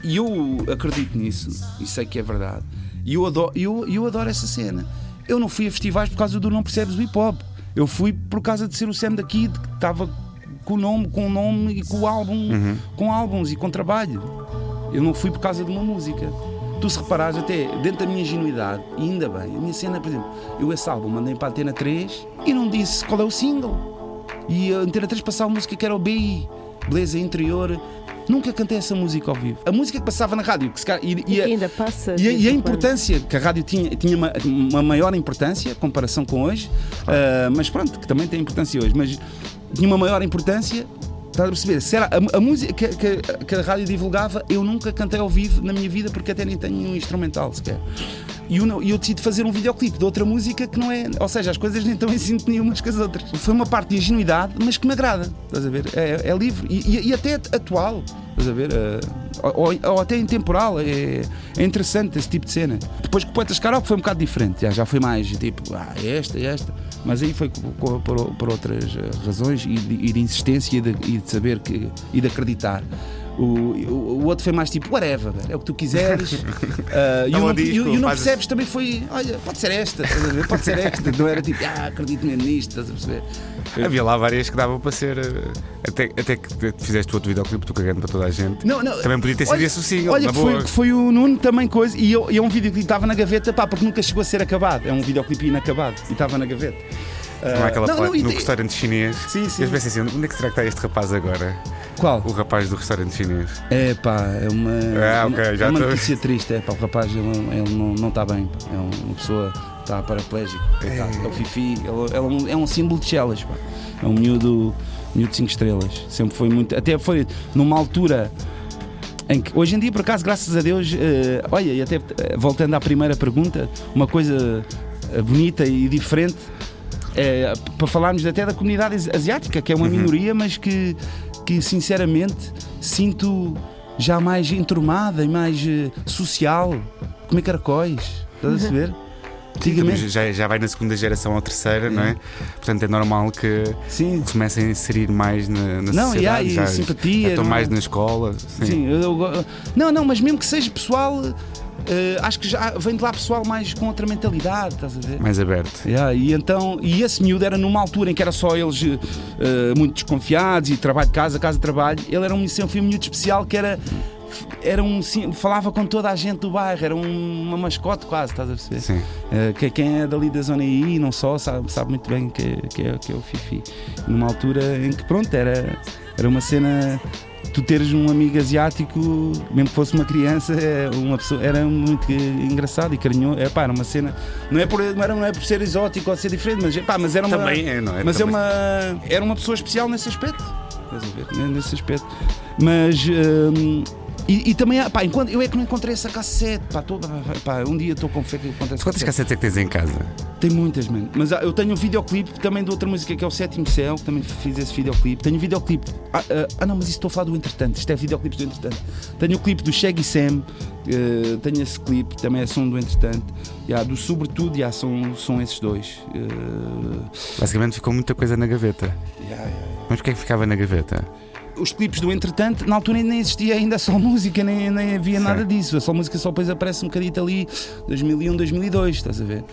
e eu acredito nisso, e sei que é verdade, e eu adoro, eu, eu adoro essa cena. Eu não fui a festivais por causa do Não Percebes o Hip Hop. Eu fui por causa de ser o Sam da Kid, que estava com o nome, com o nome e com o álbum, Uhum. com álbuns e com trabalho. Eu não fui por causa de uma música. Tu se reparares até dentro da minha ingenuidade, e ainda bem, a minha cena, por exemplo, eu esse álbum mandei para a Antena 3 e não disse qual é o single. E a Antena 3 passava a música que era o BI, Beleza Interior. Nunca cantei essa música ao vivo. A música que passava na rádio, que calhar- e, E, e ainda passa. e, e a importância que a rádio tinha, tinha uma, uma maior importância em comparação com hoje, ah, mas pronto, que também tem importância hoje, mas tinha uma maior importância. Estás a perceber? Se era a, a música que, que- que a rádio divulgava, eu nunca cantei ao vivo na minha vida porque até nem tenho um instrumental sequer. E eu, eu decidi fazer um videoclipe de outra música que não é. Ou seja, as coisas nem estão em sintonia umas com as outras. Foi uma parte de ingenuidade, mas que me agrada. Estás a ver? É, é livre e, e- e até atual. Estás a ver? Eh, ou, ou até intemporal. É, é interessante esse tipo de cena. Depois com o Poetas Karaoke foi um bocado diferente. Já, já foi mais tipo, ah, é esta, é esta. Mas aí foi co- por, por outras razões e de, e de insistência e de, e de saber que, e de acreditar. O, o, o outro foi mais tipo, whatever, é o que tu quiseres. Ah, e É o não, disco, e e o não percebes também foi, olha, pode ser esta, pode ser esta. Não era tipo, ah, acredito mesmo nisto, estás a perceber? Havia lá várias que davam para ser. eh, Até, até que fizeste o outro videoclipe, tu cagando para toda a gente. Não, não, Também podia ter sido olha- esse o single, Olha, que foi, que foi o Nuno também coisa. E, eu, e é um videoclipe que estava na gaveta, pá, porque nunca chegou a ser acabado. É um videoclipe inacabado e estava na gaveta. Não há aquela não, parte não, e no tem- restaurante chinês. Sim, sim. E eles pensam assim: onde é que será que está este rapaz agora? Qual? O rapaz do restaurante chinês. É pá, é uma, Ah, ok, uma- já é uma tô- notícia triste. É pá, o rapaz ele, ele não, não está bem. pá. É um- uma pessoa está paraplégico. coitado. É o Fifi, ele, ele é, um, é um símbolo de Chelas. pá. É um miúdo, miúdo de 5 estrelas. Sempre foi muito. Até foi numa altura. Em que, hoje em dia, por acaso, graças a Deus, eh, olha, e até eh, voltando à primeira pergunta, uma coisa eh, bonita e diferente é, para falarmos até da comunidade asi- asiática, que é uma minoria, mas que, que sinceramente sinto já mais enturmada e mais eh, social, comer caracóis. Estás a perceber? Antigamente. Já, já vai na segunda geração ou terceira, não é? Portanto, é normal que comecem a inserir mais na, na Não, sociedade. e há, e já, simpatia, já estão não é? mais na escola. Sim. Sim, eu- eu- não, não, mas mesmo que seja pessoal, acho que já vem de lá pessoal mais com outra mentalidade, estás a ver? Mais aberto. Yeah, e então, e esse miúdo era numa altura em que era só eles eh, muito desconfiados e trabalho de casa, casa de trabalho. Ele era um, sempre um miúdo especial que era. Era um, falava com toda a gente do bairro, era um- uma mascote quase, estás a perceber? Sim. Eh, que, quem é dali da zona aí, não só, sabe, sabe muito bem que, que, é, que é o Fifi. Numa altura em que, pronto, era, era uma cena. Tu teres um amigo asiático, mesmo que fosse uma criança, é uma pessoa, era muito engraçado e carinhoso. É, pá, era uma cena. Não é, por, não, era, não é por ser exótico ou ser diferente, mas, pá, mas era uma. Também é, não é? Mas Também. é uma. Era uma pessoa especial nesse aspecto. Estás a ver? Nesse aspecto. Mas. hum, e, e também, há- pá, enquanto, eu é que não encontrei essa cassete. Pá, tô- pá, um dia estou com fé que encontrei essa Quantas cassetes é que tens em casa? tem muitas, mano. Mas ah, eu tenho um videoclipe também de outra música que é o Sétimo Céu, que também fiz esse videoclipe. Tenho um videoclipe. Ah, ah, ah, não, mas isso estou a falar do entretanto. Isto é videoclipes do entretanto. Tenho o clipe do Shaggy Sam, eh, tenho esse clipe, também é som do entretanto. Yeah, do Sobretudo, yeah, são, são esses dois. Eh, Basicamente ficou muita coisa na gaveta. yeah, yeah. Mas porquê é que ficava na gaveta? Os clipes do entretanto, na altura nem existia ainda só música, nem, nem havia Sim. nada disso. A só música só depois aparece um bocadinho ali, 2001, 2002, estás a ver?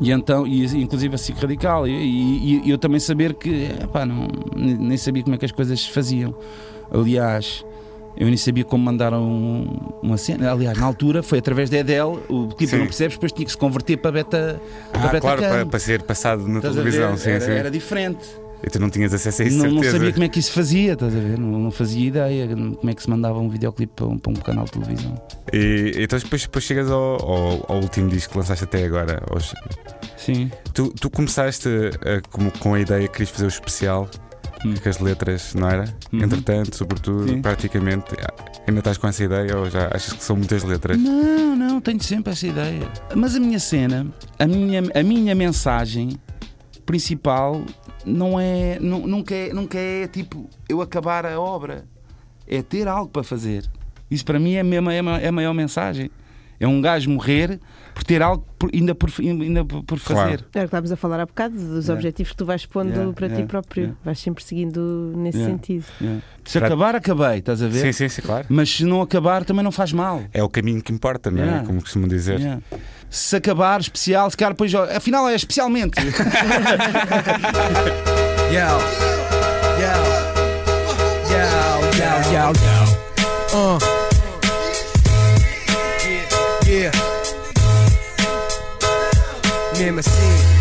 E então, e, inclusive a SIC Radical, e, e- e eu também saber que, epá, não, nem sabia como é que as coisas se faziam. Aliás, eu nem sabia como mandar um- uma cena. Aliás, na altura foi através da Edel, o clipe Sim. não percebes, depois tinha que se converter para beta. para Ah, beta claro, para, para ser passado na Estás televisão. Sim, era, sim. era diferente. E tu não tinhas acesso a isso, Não, não sabia como é que isso fazia, estás a ver? Não, não fazia ideia como é que se mandava um videoclipe para um, para um canal de televisão. E então depois, depois chegas ao, ao- ao último disco que lançaste até agora. aos- Sim. Tu, tu começaste a- como- com a ideia que querias fazer o especial com as letras, não era? Uhum. Entretanto, sobretudo, Sim. praticamente. Ainda estás com essa ideia ou já achas que são muitas letras? Não, não, tenho sempre essa ideia. Mas a minha cena, a minha, a minha mensagem principal não é, nu- nunca é, nunca é tipo eu acabar a obra, é ter algo para fazer. Isso para mim é a, mesma, é é a maior mensagem. É um gajo morrer por ter algo por- ainda por, ainda por por Claro. fazer. Era o que estávamos a falar há bocado, dos Yeah. objetivos que tu vais pondo Yeah, para ti yeah, próprio. yeah. Vais sempre seguindo nesse Yeah. sentido. Yeah. Se acabar, acabei, estás a ver? Sim, sim, sim, claro. Mas se não acabar, também não faz mal. É o caminho que importa, não é? Yeah. Como costumam dizer. Yeah. Se acabar especial, se calhar depois. Afinal é especialmente. Yo. Yo. Yo, yo, yo, yo. Uh. Mesmo assim.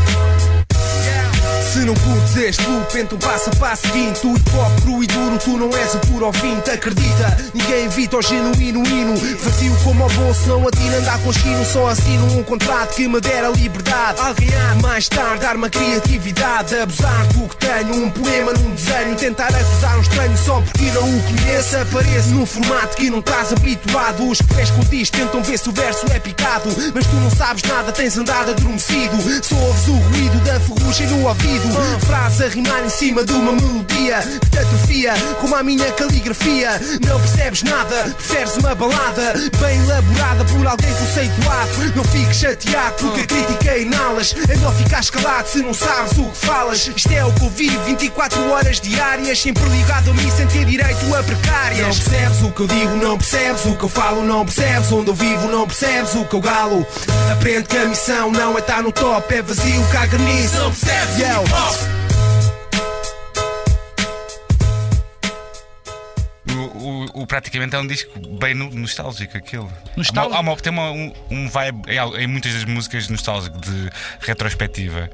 Se não curtes este loop, então passa para a seguinte Tu hip hop cru e duro, tu não és o puro ouvinte Acredita, ninguém evita o genuíno hino. Vazio como o bolso, não atira andar com chino Só assino um contrato que me dera liberdade. Alguém há mais tarde dar-me a criatividade. Abusar do que tenho, um poema num desenho. Tentar acusar um estranho só porque não o conheço. Apareço num formato que não estás habituado. Os que disto tentam ver se o verso é picado. Mas tu não sabes nada, tens andado adormecido. Só ouves o ruído da ferrugem no ouvido Frase estás a rimar em cima de uma melodia que te atrofia como a minha caligrafia. Não percebes nada, preferes uma balada bem elaborada por alguém conceituado. Não fiques chateado porque a crítica é inalas. É melhor ficar calado se não sabes o que falas. Isto é o que eu vivo 24 horas diárias, sempre ligado a mim sem ter direito a precárias. Não percebes o que eu digo, não percebes o que eu falo, não percebes onde eu vivo, não percebes o que eu galo. Aprende que a missão não é estar no top, é vazio, caga nisso. Não percebes? Yo. O, o- o praticamente é um disco bem no- nostálgico aquilo. Nostálgico? Há uma- tem uma- um, um vibe em, muitas das músicas nostálgico de retrospectiva.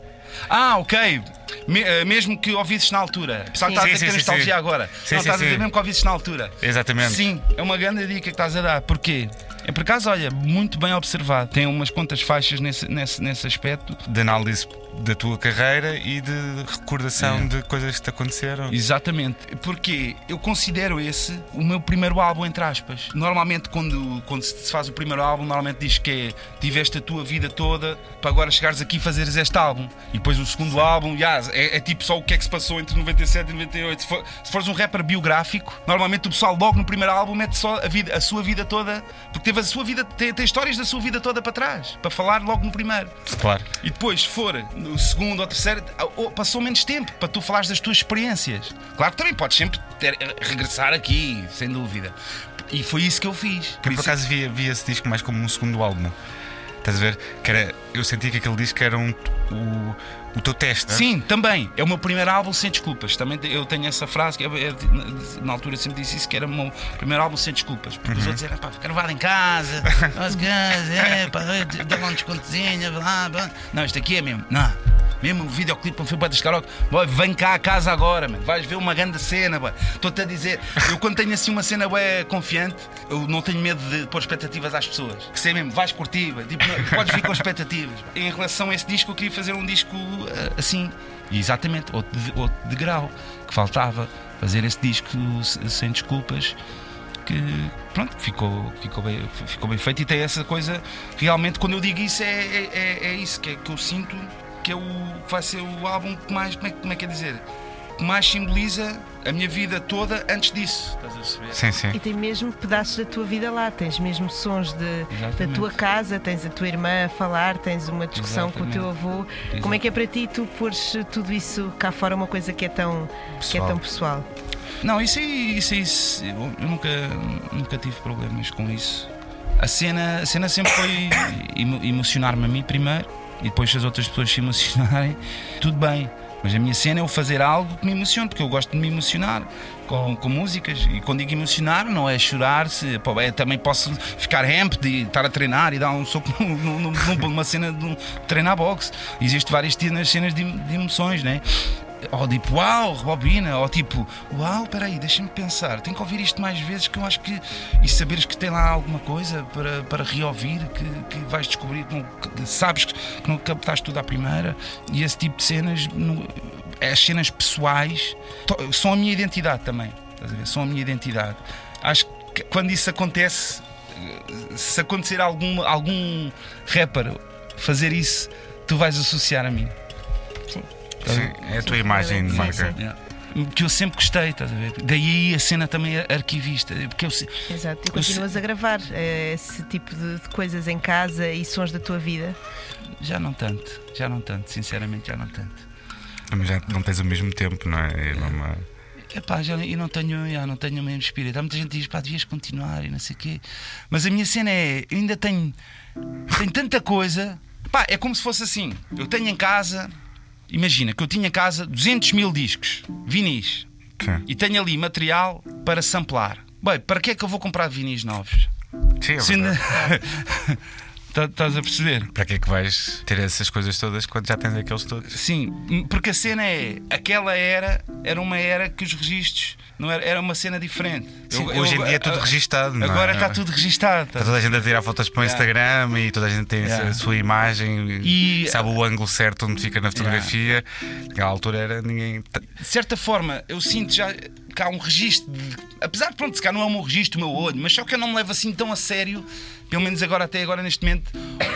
Ah, ok. Me- eh, mesmo que ouvisses na altura. Apesar Sim. que estás a Sim, dizer que sim, nostalgia sim. agora. Sim, não, sim, estás a dizer mesmo que ouvisses na altura. Exatamente. Sim, é uma grande dica que estás a dar. Porquê? É por acaso, olha, muito bem observado. Tem umas quantas faixas nesse, nesse, nesse aspecto. De análise da tua carreira e de recordação É. de coisas que te aconteceram. Exatamente, porque eu considero esse o meu primeiro álbum, entre aspas. Normalmente, quando, quando se faz o primeiro álbum, normalmente diz que é tiveste a tua vida toda para agora chegares aqui e fazeres este álbum. E depois o segundo álbum, já, é, é tipo só o que é que se passou entre 97 e 98. Se, for, se fores um rapper biográfico, normalmente o pessoal logo no primeiro álbum mete só a, vida, a sua vida toda, porque teve a sua vida, tem, tem histórias da sua vida toda para trás, para falar logo no primeiro. Claro. E depois, se for no segundo ou terceiro, oh, passou menos tempo para tu falares das tuas experiências. Claro que também podes sempre ter- regressar aqui, sem dúvida. E foi isso que eu fiz. Eu por acaso via, via esse disco mais como um segundo álbum. Estás a ver? Que era, eu senti que aquele disco era um, o, o teu teste. Sim, também. É o meu primeiro álbum sem desculpas. Também eu tenho essa frase, que é- é- na altura sempre disse isso, que era o meu primeiro álbum sem desculpas. Porque os Uhum. outros eram, pá, gravado em casa, as é, pá, dá lá um descontozinho, blá, blá. Não, isto aqui é mesmo. Não. Mesmo o videoclipe, quando fui para Descaroque, boy, vem cá a casa agora, man. vais ver uma grande cena. Estou-te a dizer, eu quando tenho assim uma cena bué, confiante, eu não tenho medo de pôr expectativas às pessoas. Que sei mesmo, vais curtir, tipo, podes vir com expectativas. Em relação a esse disco, eu queria fazer um disco assim, e exatamente, outro de, outro de grau, que faltava fazer esse disco se- sem desculpas que pronto, ficou, ficou, bem, ficou bem feito. E tem essa coisa realmente quando eu digo isso é, é, é- é isso que, é, que eu sinto que é o vai ser o álbum que mais como é, como é que é dizer mais simboliza a minha vida toda antes disso estás a? Sim, sim. E tem mesmo pedaços da tua vida lá, tens mesmo sons de, da Exatamente. tua casa, tens a tua irmã a falar, tens uma discussão com o teu avô. Como é que é para ti tu pôres tudo isso cá fora, uma coisa que é tão que é Pessoal. tão pessoal? Não, isso aí, isso, isso eu, nunca, nunca tive problemas com isso. A cena, a cena sempre foi emo- emocionar-me a mim primeiro e depois se as outras pessoas se emocionarem, tudo bem. Mas a minha cena é eu fazer algo que me emocione, porque eu gosto de me emocionar com, com músicas. E quando digo emocionar, não é chorar, se, é, também posso ficar ramped e estar a treinar e dar um soco num- num- num- numa cena de um, treinar boxe. Existem várias cenas de, de emoções, né? Ou tipo, uau, rebobina, ou tipo, uau, peraí, deixa-me pensar, tenho que ouvir isto mais vezes que eu acho que. E saberes que tem lá alguma coisa para, para reouvir, que, que vais descobrir, que, não, que sabes que, que não captaste tudo à primeira, e esse tipo de cenas, não- as cenas pessoais, to- são a minha identidade também, estás a ver? São a minha identidade. Acho que quando isso acontece, se acontecer algum, algum rapper fazer isso, tu vais associar a mim. Sim. Sim, é a tua imagem de marca. sim. Que eu sempre gostei, estás a ver? Daí a cena também é arquivista. Porque eu, se- Exato, e eu continuas a gravar eh, esse tipo de, de coisas em casa e sons da tua vida. Já não tanto, já não tanto, sinceramente já não tanto. Mas já não tens o mesmo tempo, não é? É uma- Epá, já, e não tenho, já não tenho o mesmo espírito. Há muita gente que diz, pá, devias continuar e não sei o quê. Mas a minha cena é, eu ainda tenho, tenho tanta coisa. Pá, é como se fosse assim. Eu tenho em casa, imagina que eu tinha em casa 200 mil discos, vinis. Sim. E tenho ali material para samplar. Bem, para que é que eu vou comprar vinis novos? Sim, é Tá- Estás a perceber? Para que é que vais ter essas coisas todas quando já tens aqueles todos? Sim, porque a cena é. Aquela era era uma era que os registros. Não era, era uma cena diferente. Sim, Eu- hoje eu- em dia é tudo a- registado. não é? Agora está tudo registado. Está toda a gente a tirar fotos para o Yeah. Instagram e toda a gente tem Yeah. a sua imagem E- sabe o ângulo certo onde fica na fotografia. Naquela altura era ninguém. De certa forma, eu sinto já que há um registro. de- apesar de, pronto, se calhar não é o meu registro, o meu olho, mas só que eu não me levo assim tão a sério, pelo menos agora, até agora, neste momento.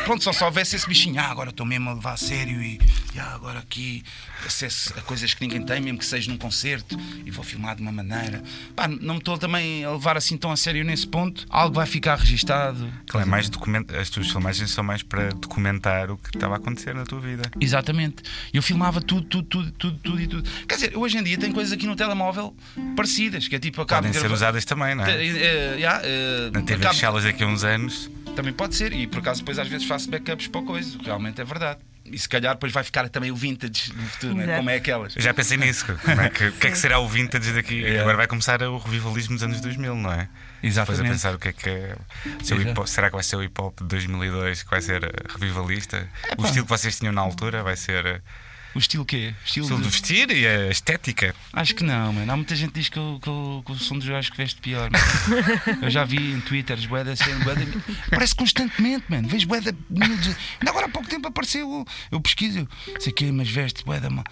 Pronto, só se houvesse esse bichinho, ah, agora estou mesmo a levar a sério e ah, agora aqui acesso a coisas que ninguém tem, mesmo que seja num concerto, e vou filmar de uma maneira. Pá, não me estou também a levar assim tão a sério nesse ponto. Algo vai ficar registado. Claro, é mais document... As tuas filmagens são mais para documentar o que estava a acontecer na tua vida. Exatamente. Eu filmava tudo, tudo, tudo, tudo, tudo e tudo. Quer dizer, hoje em dia tem coisas aqui no telemóvel parecidas, que é tipo acabo Podem de ser usadas também, não é? Eh, eh, yeah, Na TV Chelas daqui a uns anos. Também pode ser, e por acaso depois às vezes faço backups para coisa, realmente é verdade. E se calhar depois vai ficar também o vintage do futuro, né? Como é aquelas. Eu já pensei nisso. Como é que, o que é que será o vintage daqui? É. Agora vai começar o revivalismo dos anos 2000, não é? Exatamente. Depois a pensar o que é que é. o Exato. será que vai ser o hip hop de 2002 que vai ser revivalista? o pá. estilo que vocês tinham na altura vai ser. O estilo quê? O estilo de vestir e a estética. Acho que não, mano. Há muita gente que diz que eu, que eu, que eu sou um dos gajos que veste pior. mano. eu já vi em Twitter as boedas sendo boeda. Parece constantemente, mano. Vejo boeda. Ainda agora há pouco tempo apareceu. Eu pesquiso, sei que, mas veste boeda mal.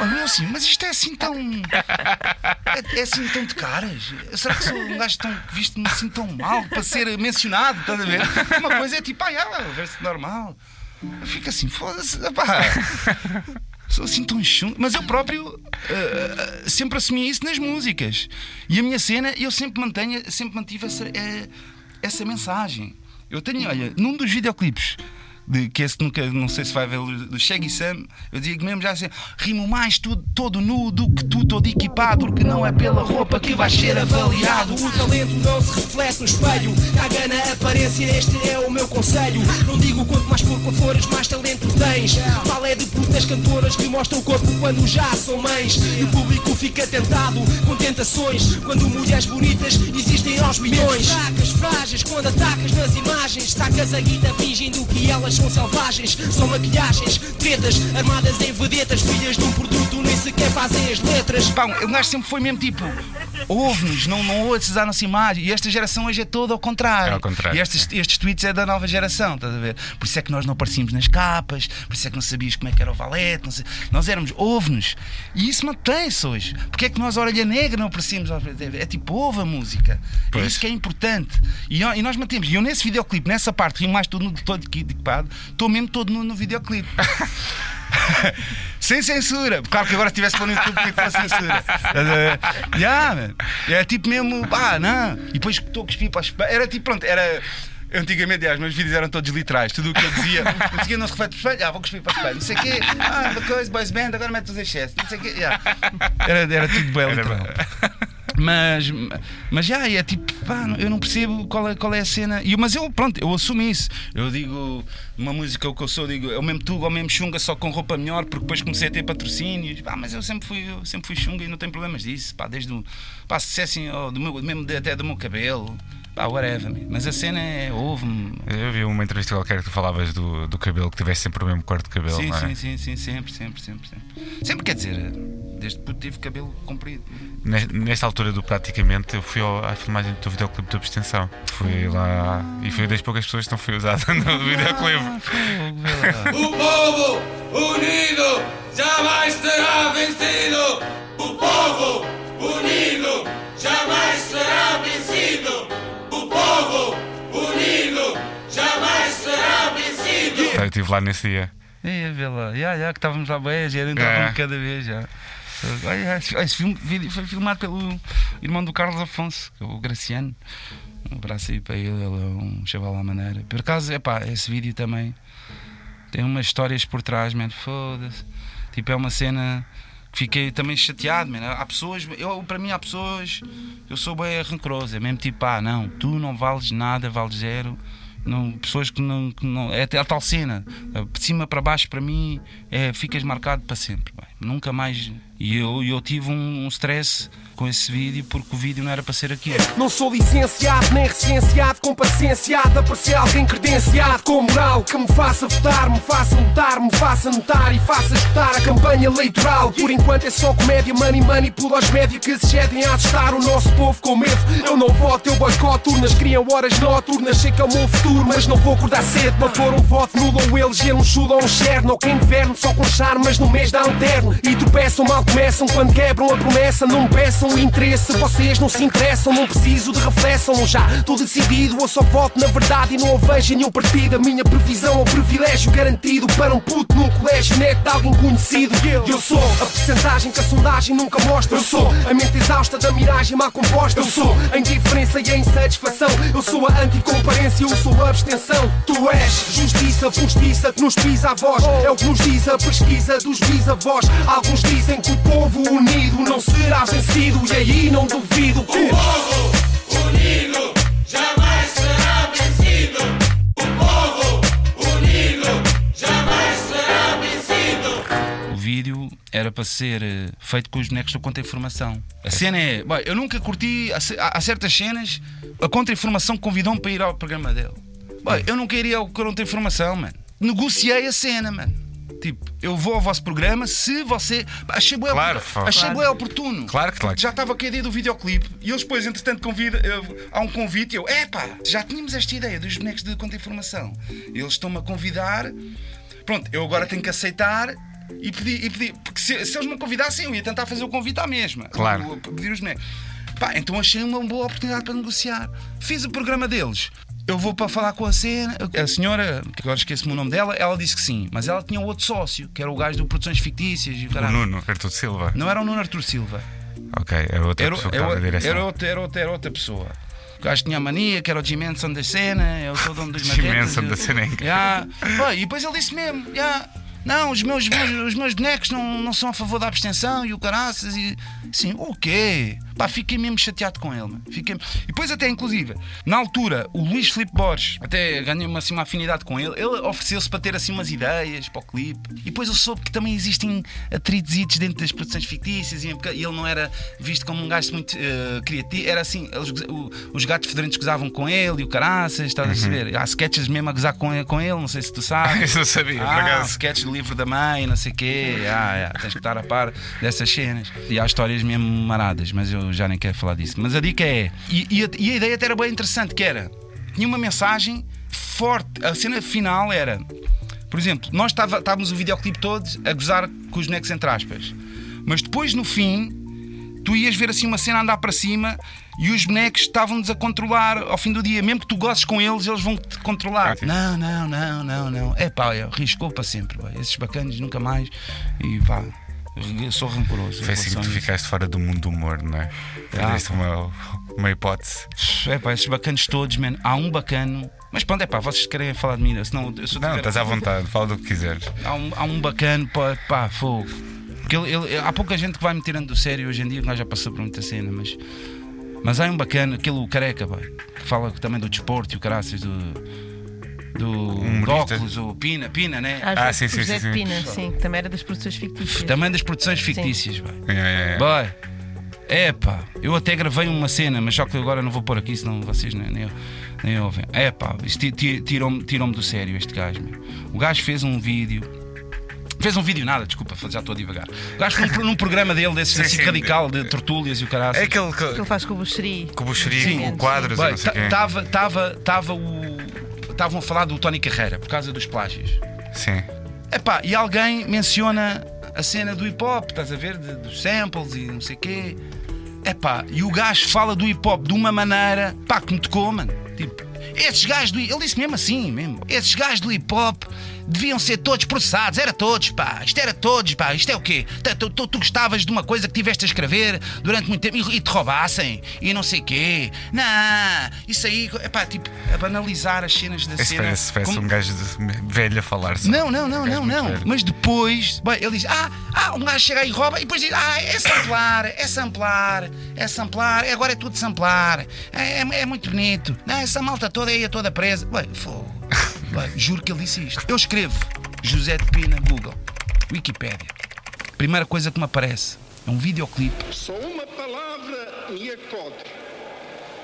Olha, assim, mas isto é assim tão. É, é assim tão de caras? Será que sou um gajo tão, visto-me assim tão mal para ser mencionado? Estás a ver? Uma coisa é tipo, ah, ah, veste normal. Eu fico assim, foda-se, pá. Sou assim tão chungo. Mas eu próprio eh, sempre assumi isso nas músicas. E a minha cena, eu sempre mantenho, sempre mantive essa, eh, essa mensagem. Eu tenho, olha, num dos videoclipes. De, que esse nunca, não sei se vai ver, do Shaggy Sam, eu digo mesmo já assim: rimo mais tudo, todo nu do que tu, todo equipado, porque não é pela roupa que vais ser avaliado. O talento não se reflete no espelho Caga na aparência, este é o meu conselho. Não digo quanto mais porco fores, mais talento tens. Fala é de putas cantoras que mostram o corpo quando já são mães. E o público fica tentado com tentações. Quando mulheres bonitas existem aos milhões. Fracas, frágeis, quando atacas nas imagens Sacas a guita fingindo que elas são selvagens São maquilhagens, tretas, armadas em vedetas Filhas de um produto, nem sequer fazem as letras Pá, o gajo sempre foi mesmo tipo, ouve-nos, não, não ouças a nossa imagem. E esta geração hoje é toda ao contrário. É ao contrário, E estes, estes tweets é da nova geração, estás a ver? Por isso é que nós não aparecíamos nas capas, por isso é que não sabias como é que era o valete, não sei- nós éramos, ouve-nos. E isso mantém-se hoje. Porque é que nós, a Orelha Negra, não aparecíamos? É tipo, ouve a música. É Pois. isso que é importante. E, e nós mantemos. E eu nesse videoclipe, nessa parte, rimo mais tudo todo equipado, estou mesmo todo no, no videoclipe. Sem censura. Claro que agora se tivesse pondo no YouTube que ter censura. Yeah, man. É tipo mesmo, pá, não. E depois estou a cuspir para as. Era tipo, pronto, era. Antigamente, aliás, meus vídeos eram todos literais. Tudo o que eu dizia, quê, não se reflete para o espelho, ah, vou cuspir para o espelho. Não sei o quê, ah, uma coisa, boys band, agora mete os excessos. Não sei o quê, yeah. era, era tudo bem literal. Mas, mas já é tipo, pá, eu não percebo qual é, qual é a cena. E, mas eu, pronto, eu assumo isso. Eu digo, uma música o que eu sou, digo, é o mesmo tuga, é o mesmo chunga, só com roupa melhor, porque depois comecei a ter patrocínios. Pá, mas eu sempre fui, eu sempre fui chunga e não tenho problemas disso. Pá, desde o. Pá, se dissessem, oh, do meu, mesmo de- até do meu cabelo. Pá, whatever, mas a cena é, ouve-me. Eu vi uma entrevista qualquer que tu falavas do, do cabelo, que tivesse sempre o mesmo cor de cabelo, Sim, não é? sim, sim, sim, sempre, sempre, sempre, sempre. Sempre quer dizer, desde que tive cabelo comprido. Nes- Nesta altura do praticamente, eu fui ao- à filmagem do teu videoclipe de abstenção. Fui lá e fui das poucas pessoas que não foi usada no videoclipe. O povo unido jamais será vencido. O povo unido jamais será vencido. Povo unido jamais será vencido. Eu estive lá nesse dia. É, vê lá, já, já, que estávamos lá bem, já entrávamos É. cada vez já. Esse, filme, vídeo foi filmado pelo irmão do Carlos Afonso, que é o Graciano. Um abraço aí para ele, ele é um chaval à maneira. Por acaso, epá, esse vídeo também tem umas histórias por trás, man, foda-se. Tipo, é uma cena fiquei também chateado, man. Há pessoas, eu, para mim, há pessoas, eu sou bem rancoroso, é mesmo tipo, ah, não, tu não vales nada, vales zero. Não, pessoas que não, que não. É a tal cena, de cima para baixo, para mim, é, ficas marcado para sempre. vai. Nunca mais. E eu, eu tive um, um stress com esse vídeo porque o vídeo não era para ser aquilo. Não sou licenciado, nem recenseado, com paciência de aparecer alguém credenciado com moral que me faça votar, me faça lutar, me faça notar e faça escutar a campanha eleitoral. Por enquanto é só comédia, money, money, pula aos médios que se cedem a assustar o nosso povo com medo. Eu não voto, eu boicoto urnas, criam horas noturnas, sei que é o meu futuro, mas não vou acordar cedo para pôr um voto nulo ou eleger um chulo ou um cherno, ou quem governo só com charme, mas no mês dá um terno e tropeçam mal começam quando quebram a promessa. Não peçam o interesse, vocês não se interessam. Não preciso de reflexão, já estou decidido. Eu só voto na verdade e não vejo nenhum partido. A minha previsão é o privilégio garantido para um puto num colégio neto de alguém conhecido. Eu sou a percentagem que a sondagem nunca mostra. Eu sou a mente exausta da miragem mal composta. Eu sou a indiferença e a insatisfação. Eu sou a anticomparência, eu sou a abstenção. Tu és justiça, justiça que nos pisa a voz. É o que nos diz a pesquisa dos bisavós. Alguns dizem que o povo unido não será vencido. E aí não duvido. O povo unido jamais será vencido. O povo unido jamais será vencido. O vídeo era para ser eh, feito com os bonecos do Contra-Informação. A cena é. Bom, eu nunca curti. Há, ce- há- há certas cenas. A Contra-Informação convidou-me para ir ao programa dele. Bom, eu não queria ao Contra-Informação, mano. Negociei a cena, mano. Tipo, eu vou ao vosso programa se você. Achei bué, Claro, achei Claro. bué oportuno. Claro que claro. Já estava com a ideia do videoclipe e eles depois, entretanto, convida, eh, há um convite e eu, epá, já tínhamos esta ideia dos bonecos de contra-informação. Eles estão-me a convidar. Pronto, eu agora tenho que aceitar e pedir. E pedir porque se, se eles me convidassem, eu ia tentar fazer o convite à mesma. Claro. Pedir os bonecos. Pá, então achei uma boa oportunidade para negociar. Fiz o programa deles. Eu vou para falar com a cena. A senhora, que agora esqueço-me o nome dela, ela disse que sim. Mas ela tinha um outro sócio, que era o gajo do Produções Fictícias e o O caralho. Nuno Artur Silva. Não era o Nuno Artur Silva. Ok, era outra Era, pessoa que estava na direção. era outra, era, outra, era outra pessoa. O gajo tinha a mania, que era o Jim Henson da cena, eu sou o dono dos Jim. Henson da cena é incrível. Pá, E depois ele disse mesmo: ya, Não, os meus, os meus bonecos não, não são a favor da abstenção e o caraças. E assim, o quê? Pá, fiquei mesmo chateado com ele. mano. Fiquei... E depois, até inclusive, na altura, o Luís Filipe Borges, até ganhei uma, assim, uma afinidade com ele. Ele ofereceu-se para ter assim umas ideias para o clipe. E depois eu soube que também existem atritos dentro das produções fictícias e ele não era visto como um gajo muito eh, criativo. Era assim, eles o- os gatos federantes gozavam com ele e o caraças, estás a perceber? Há sketches mesmo a gozar com ele, com ele não sei se tu sabes. Isso eu sabia, por ah, acaso. sketches livro da mãe, não sei o quê. Ah, ah, tens que estar a par dessas cenas. E há histórias mesmo maradas, mas eu já nem quero falar disso. Mas a dica é. E, e a, e a ideia até era bem interessante, que era. Tinha uma mensagem forte. A cena final era. Por exemplo, nós estávamos o videoclipe todos a gozar com os bonecos entre aspas. Mas depois no fim, tu ias ver assim uma cena andar para cima e os bonecos estavam-nos a controlar ao fim do dia. Mesmo que tu gostes com eles, eles vão te controlar. Não, não, não, não, não. É pá, riscou para sempre. pá. Esses bacanas nunca mais. E pá, eu sou rancoroso. Foi assim que tu ficaste fora do mundo do humor, não é? Ah, Perdeste uma, uma hipótese. É pá, esses bacanos todos, man. Há um bacano. Mas pronto, é pá, vocês querem falar de mim, senão eu sou Não, estás à vontade, fala do que quiseres. Há um, há um bacano, pá, pá fogo. Porque ele- ele- há pouca gente que vai me tirando do sério hoje em dia, nós já passou por muita cena, mas. Mas há um bacana, aquele o careca, pá, que fala também do desporto e o caraças, do. Do humorista? óculos, o Pina, Pina, né? Às vezes, o José de Pina, sim, que também era das produções fictícias. Também das produções fictícias, Sim. vai. É, é, é. É eu até gravei uma cena, mas só que agora não vou pôr aqui, senão vocês nem, nem, nem ouvem. É pá, isto ti- ti- tirou-me tirou do sério este gajo. Meu. O gajo fez um vídeo. Fez um vídeo nada, desculpa, já estou a divagar. O gajo foi num, num programa dele, desse Sim, assim, sim. radical, de tertúlias e o caralho. É aquele que. Que ele faz com o Buxeri. Com o Buxeri, com quadros e não sei o quê. Estava tava, tava o. Estavam a falar do Tony Carreira por causa dos plágios. Sim. Epá, e alguém menciona a cena do hip hop, estás a ver? De- dos samples e não sei o quê. Epá, e o gajo fala do hip hop de uma maneira, pá, que me tocou, mano. Tipo, esses gajos do. Ele disse mesmo assim, mesmo. Esses gajos do hip hop deviam ser todos processados, era todos, pá. Isto era todos, pá. Isto é o quê? Tu, tu- tu- tu gostavas de uma coisa que tiveste a escrever durante muito tempo e, e te roubassem e não sei o quê. Não, isso aí, epá, tipo, a banalizar as cenas da Esse cena. parece, parece como- um gajo velho a falar. só. não, não, não, Um não, não. velho. Mas depois, bem, ele diz: ah, ah, um gajo chega aí e rouba, e depois diz: ah, é samplar, é samplar, é samplar, agora é tudo samplar, é, é- é muito bonito. Não, essa malta toda aí é toda presa. Bem, fogo. Bem, juro que ele disse isto. Eu escrevo José de Pina Google, Wikipédia. Primeira coisa que me aparece é um videoclipe. Só uma palavra me acode.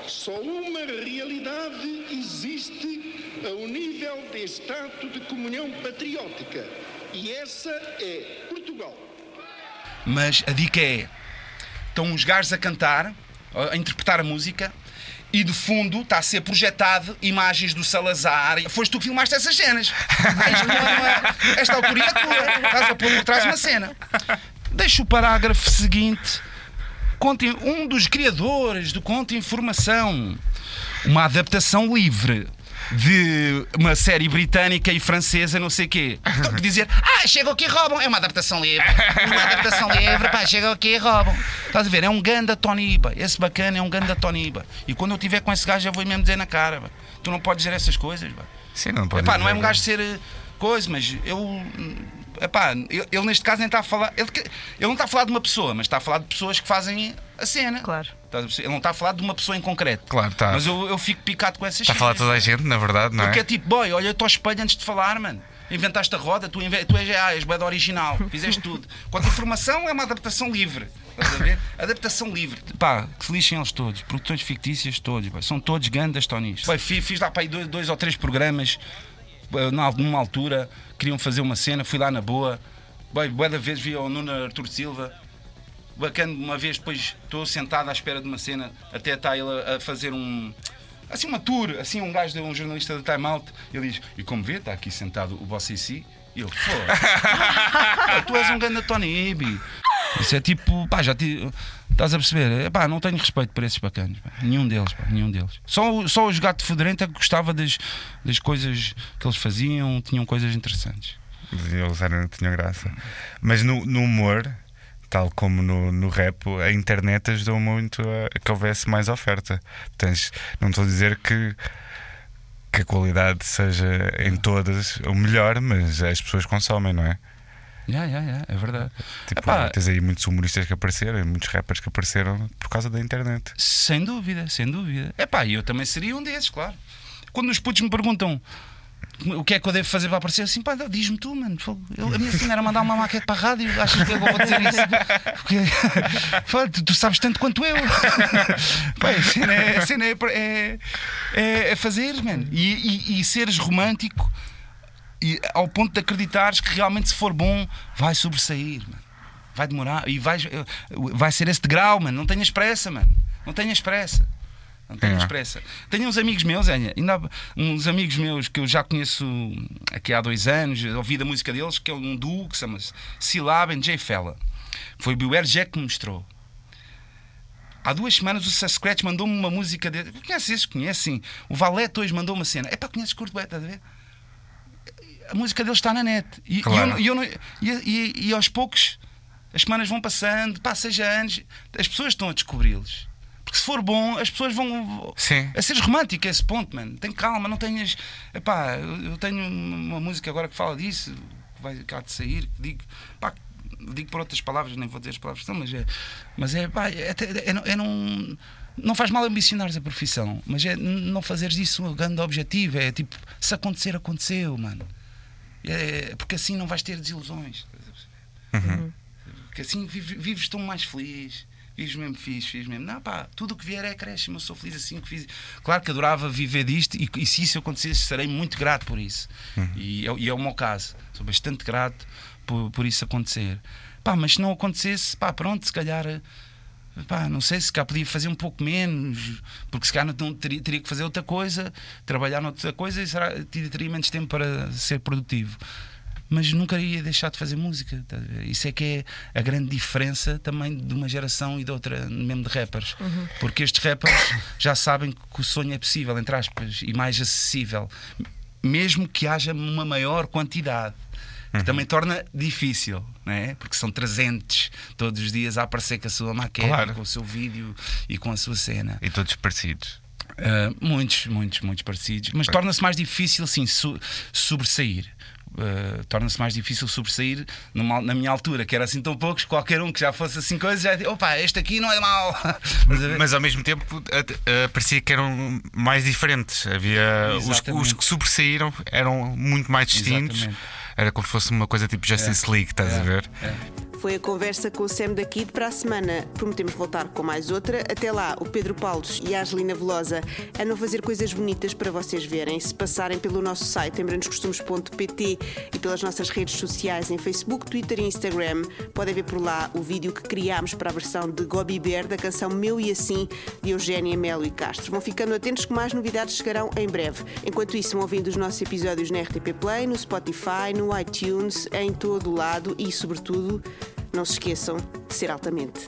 Só uma realidade existe a um nível de estado de comunhão patriótica. E essa é Portugal. Mas a dica é: estão uns gajos a cantar, a interpretar a música, e de fundo está a ser projetado imagens do Salazar. Foste tu que filmaste essas cenas. É Esta autoria é tua. Estás a pôr por trás uma cena. deixa o parágrafo seguinte. Um dos criadores do Conto Informação, uma adaptação livre de uma série britânica e francesa, não sei o quê. Então, dizer, ah, chegam aqui e roubam. É uma adaptação livre. Uma adaptação livre, pá, chegam aqui e roubam. Estás a ver? É um ganda Toniba. Esse bacana é um ganda Toniba. E quando eu estiver com esse gajo, eu vou mesmo dizer na cara, pá. tu não podes dizer essas coisas, pá. Sim, não pode Epá, não é dizer, um gajo ser eh, coisa, mas eu. Epá, ele, ele neste caso nem está a falar. Ele, que- ele não está a falar de uma pessoa, mas está a falar de pessoas que fazem a cena. Claro. Ele não está a falar de uma pessoa em concreto. Claro, está. Mas eu, eu fico picado com essas Está a falar toda a gente, na verdade, não é? Porque é tipo, boy, olha-te ao espelho antes de falar, mano. Inventaste a roda, tu, inve- tu és, ah, és da original, fizeste tudo. Quanto a informação é uma adaptação livre. Estás a ver? Adaptação livre. Pá, que se lixem eles todos. Produtores fictícias todos. pá. São todos gandas, Tonis. Pá, fi- fiz, lá para aí dois, dois ou três programas. na- Numa altura, queriam fazer uma cena, fui lá na boa. Bué da vez vi o Nuno Artur Silva. Bacana, uma vez depois estou sentado à espera de uma cena, até está ele a, fazer um. Assim, uma tour, assim, um gajo, de- um jornalista do Time Out, ele diz: E como vê, está aqui sentado o Boss AC. E eu, pô, tu és um grande Tony Ibi. Isso é tipo, pá, já te. Estás a perceber? Pá, não tenho respeito por esses bacanas. pá. Nenhum deles, pá, nenhum deles. Só, só os gato fedorento é que gostava das, das coisas que eles faziam, tinham coisas interessantes. Eles eram, tinham graça. Mas no, no humor, tal como no, no rap, a internet ajudou muito a, que houvesse mais oferta. Tens, não estou a dizer que, que a qualidade seja em todas o melhor, mas as pessoas consomem, não é? Já, já, já, é verdade. Tipo, Epá, tens aí muitos humoristas que apareceram, muitos rappers que apareceram por causa da internet. Sem dúvida, sem dúvida. É pá, eu também seria um desses, claro. Quando os putos me perguntam o que é que eu devo fazer para aparecer, assim, pá, diz-me tu, mano. Eu- a minha cena era mandar uma maquete para a rádio, achas que eu vou dizer isso? Porque, pá, tu, tu sabes tanto quanto eu. Pá, a cena é, a cena é, é, é- é fazer, mano. E, e- e seres romântico e, ao ponto de acreditares que realmente, se for bom, vai sobressair, mano. Vai demorar e vai, vai ser esse degrau, mano. Não tenhas pressa, mano. Não tenhas pressa. Não tenhas É. pressa. Tenho uns amigos meus, Enha, ainda há uns amigos meus que eu já conheço aqui há dois anos, ouvi da música deles, que é um duo que se chama Silab and J Fella. Foi o Beware Jack que me mostrou. Há duas semanas o Sasquatch mandou-me uma música dele. Conheces esses? Conhecem? O Valete hoje mandou uma cena. É pá, conheces Curto estás a ver? A música dele está na net. E, e Claro. eu e eu e- e- e aos poucos as semanas vão passando, pá, seja anos, as pessoas estão a descobri-los. Porque se for bom, as pessoas vão. Sim. A seres romântico a esse ponto, mano. Tem calma, não tenhas. Epá, eu eu tenho uma música agora que fala disso, que vai cá de sair, que digo. Pá, digo por outras palavras, nem vou dizer as palavras que mas é. Mas é, pá, é, é, não- é não. Não faz mal ambicionares a profissão, mas é não fazeres disso um grande objetivo. É tipo, se acontecer, aconteceu, mano. É, porque assim não vais ter desilusões. Uhum. Porque assim vives, vives tão mais feliz. Vives mesmo fixe, vives mesmo. Não, pá, tudo o que vier é acréscimo. Eu sou feliz assim que fiz. Claro que adorava viver disto e, e se isso acontecesse, serei muito grato por isso. E, é, e é o meu caso. Sou bastante grato por, por isso acontecer. Pá, mas se não acontecesse, pá, pronto, se calhar. Pá, não sei se cá podia fazer um pouco menos, porque se calhar não teria, teria que fazer outra coisa, trabalhar noutra coisa e será, teria, teria menos tempo para ser produtivo. Mas nunca ia deixar de fazer música. tá? Isso é que é a grande diferença também de uma geração e de outra, mesmo de rappers. Uhum. Porque estes rappers já sabem que o sonho é possível, entre aspas, e mais acessível, mesmo que haja uma maior quantidade. Que também torna difícil, não é? Porque são 300 todos os dias a aparecer com a sua maquete, Claro. com o seu vídeo e com a sua cena. E todos parecidos. Uh, muitos, muitos, muitos parecidos. Mas torna-se mais difícil, assim, su- sobressair. Uh, torna-se mais difícil sobressair numa- na minha altura, que era assim tão poucos, qualquer um que já fosse assim coisa, já dizia, opa, este aqui não é mau. Mas ao mesmo tempo a- a- parecia que eram mais diferentes. Havia os, os que sobressaíram eram muito mais distintos. Exatamente. Era como se fosse uma coisa tipo Justice League, estás a ver? Foi a conversa com o Sam da Kid. Para a semana prometemos voltar com mais outra. Até lá, o Pedro Paulos e a Angelina Velosa andam a fazer coisas bonitas para vocês verem. Se passarem pelo nosso site embranoscostumes.pt e pelas nossas redes sociais em Facebook, Twitter e Instagram, podem ver por lá o vídeo que criámos para a versão de Gobi Bear da canção Meu e Assim de Eugénia Melo e Castro. Vão ficando atentos que mais novidades chegarão em breve. Enquanto isso, vão ouvindo os nossos episódios na RTP Play, no Spotify, no iTunes, em todo lado e, sobretudo, Não se esqueçam de ser altamente.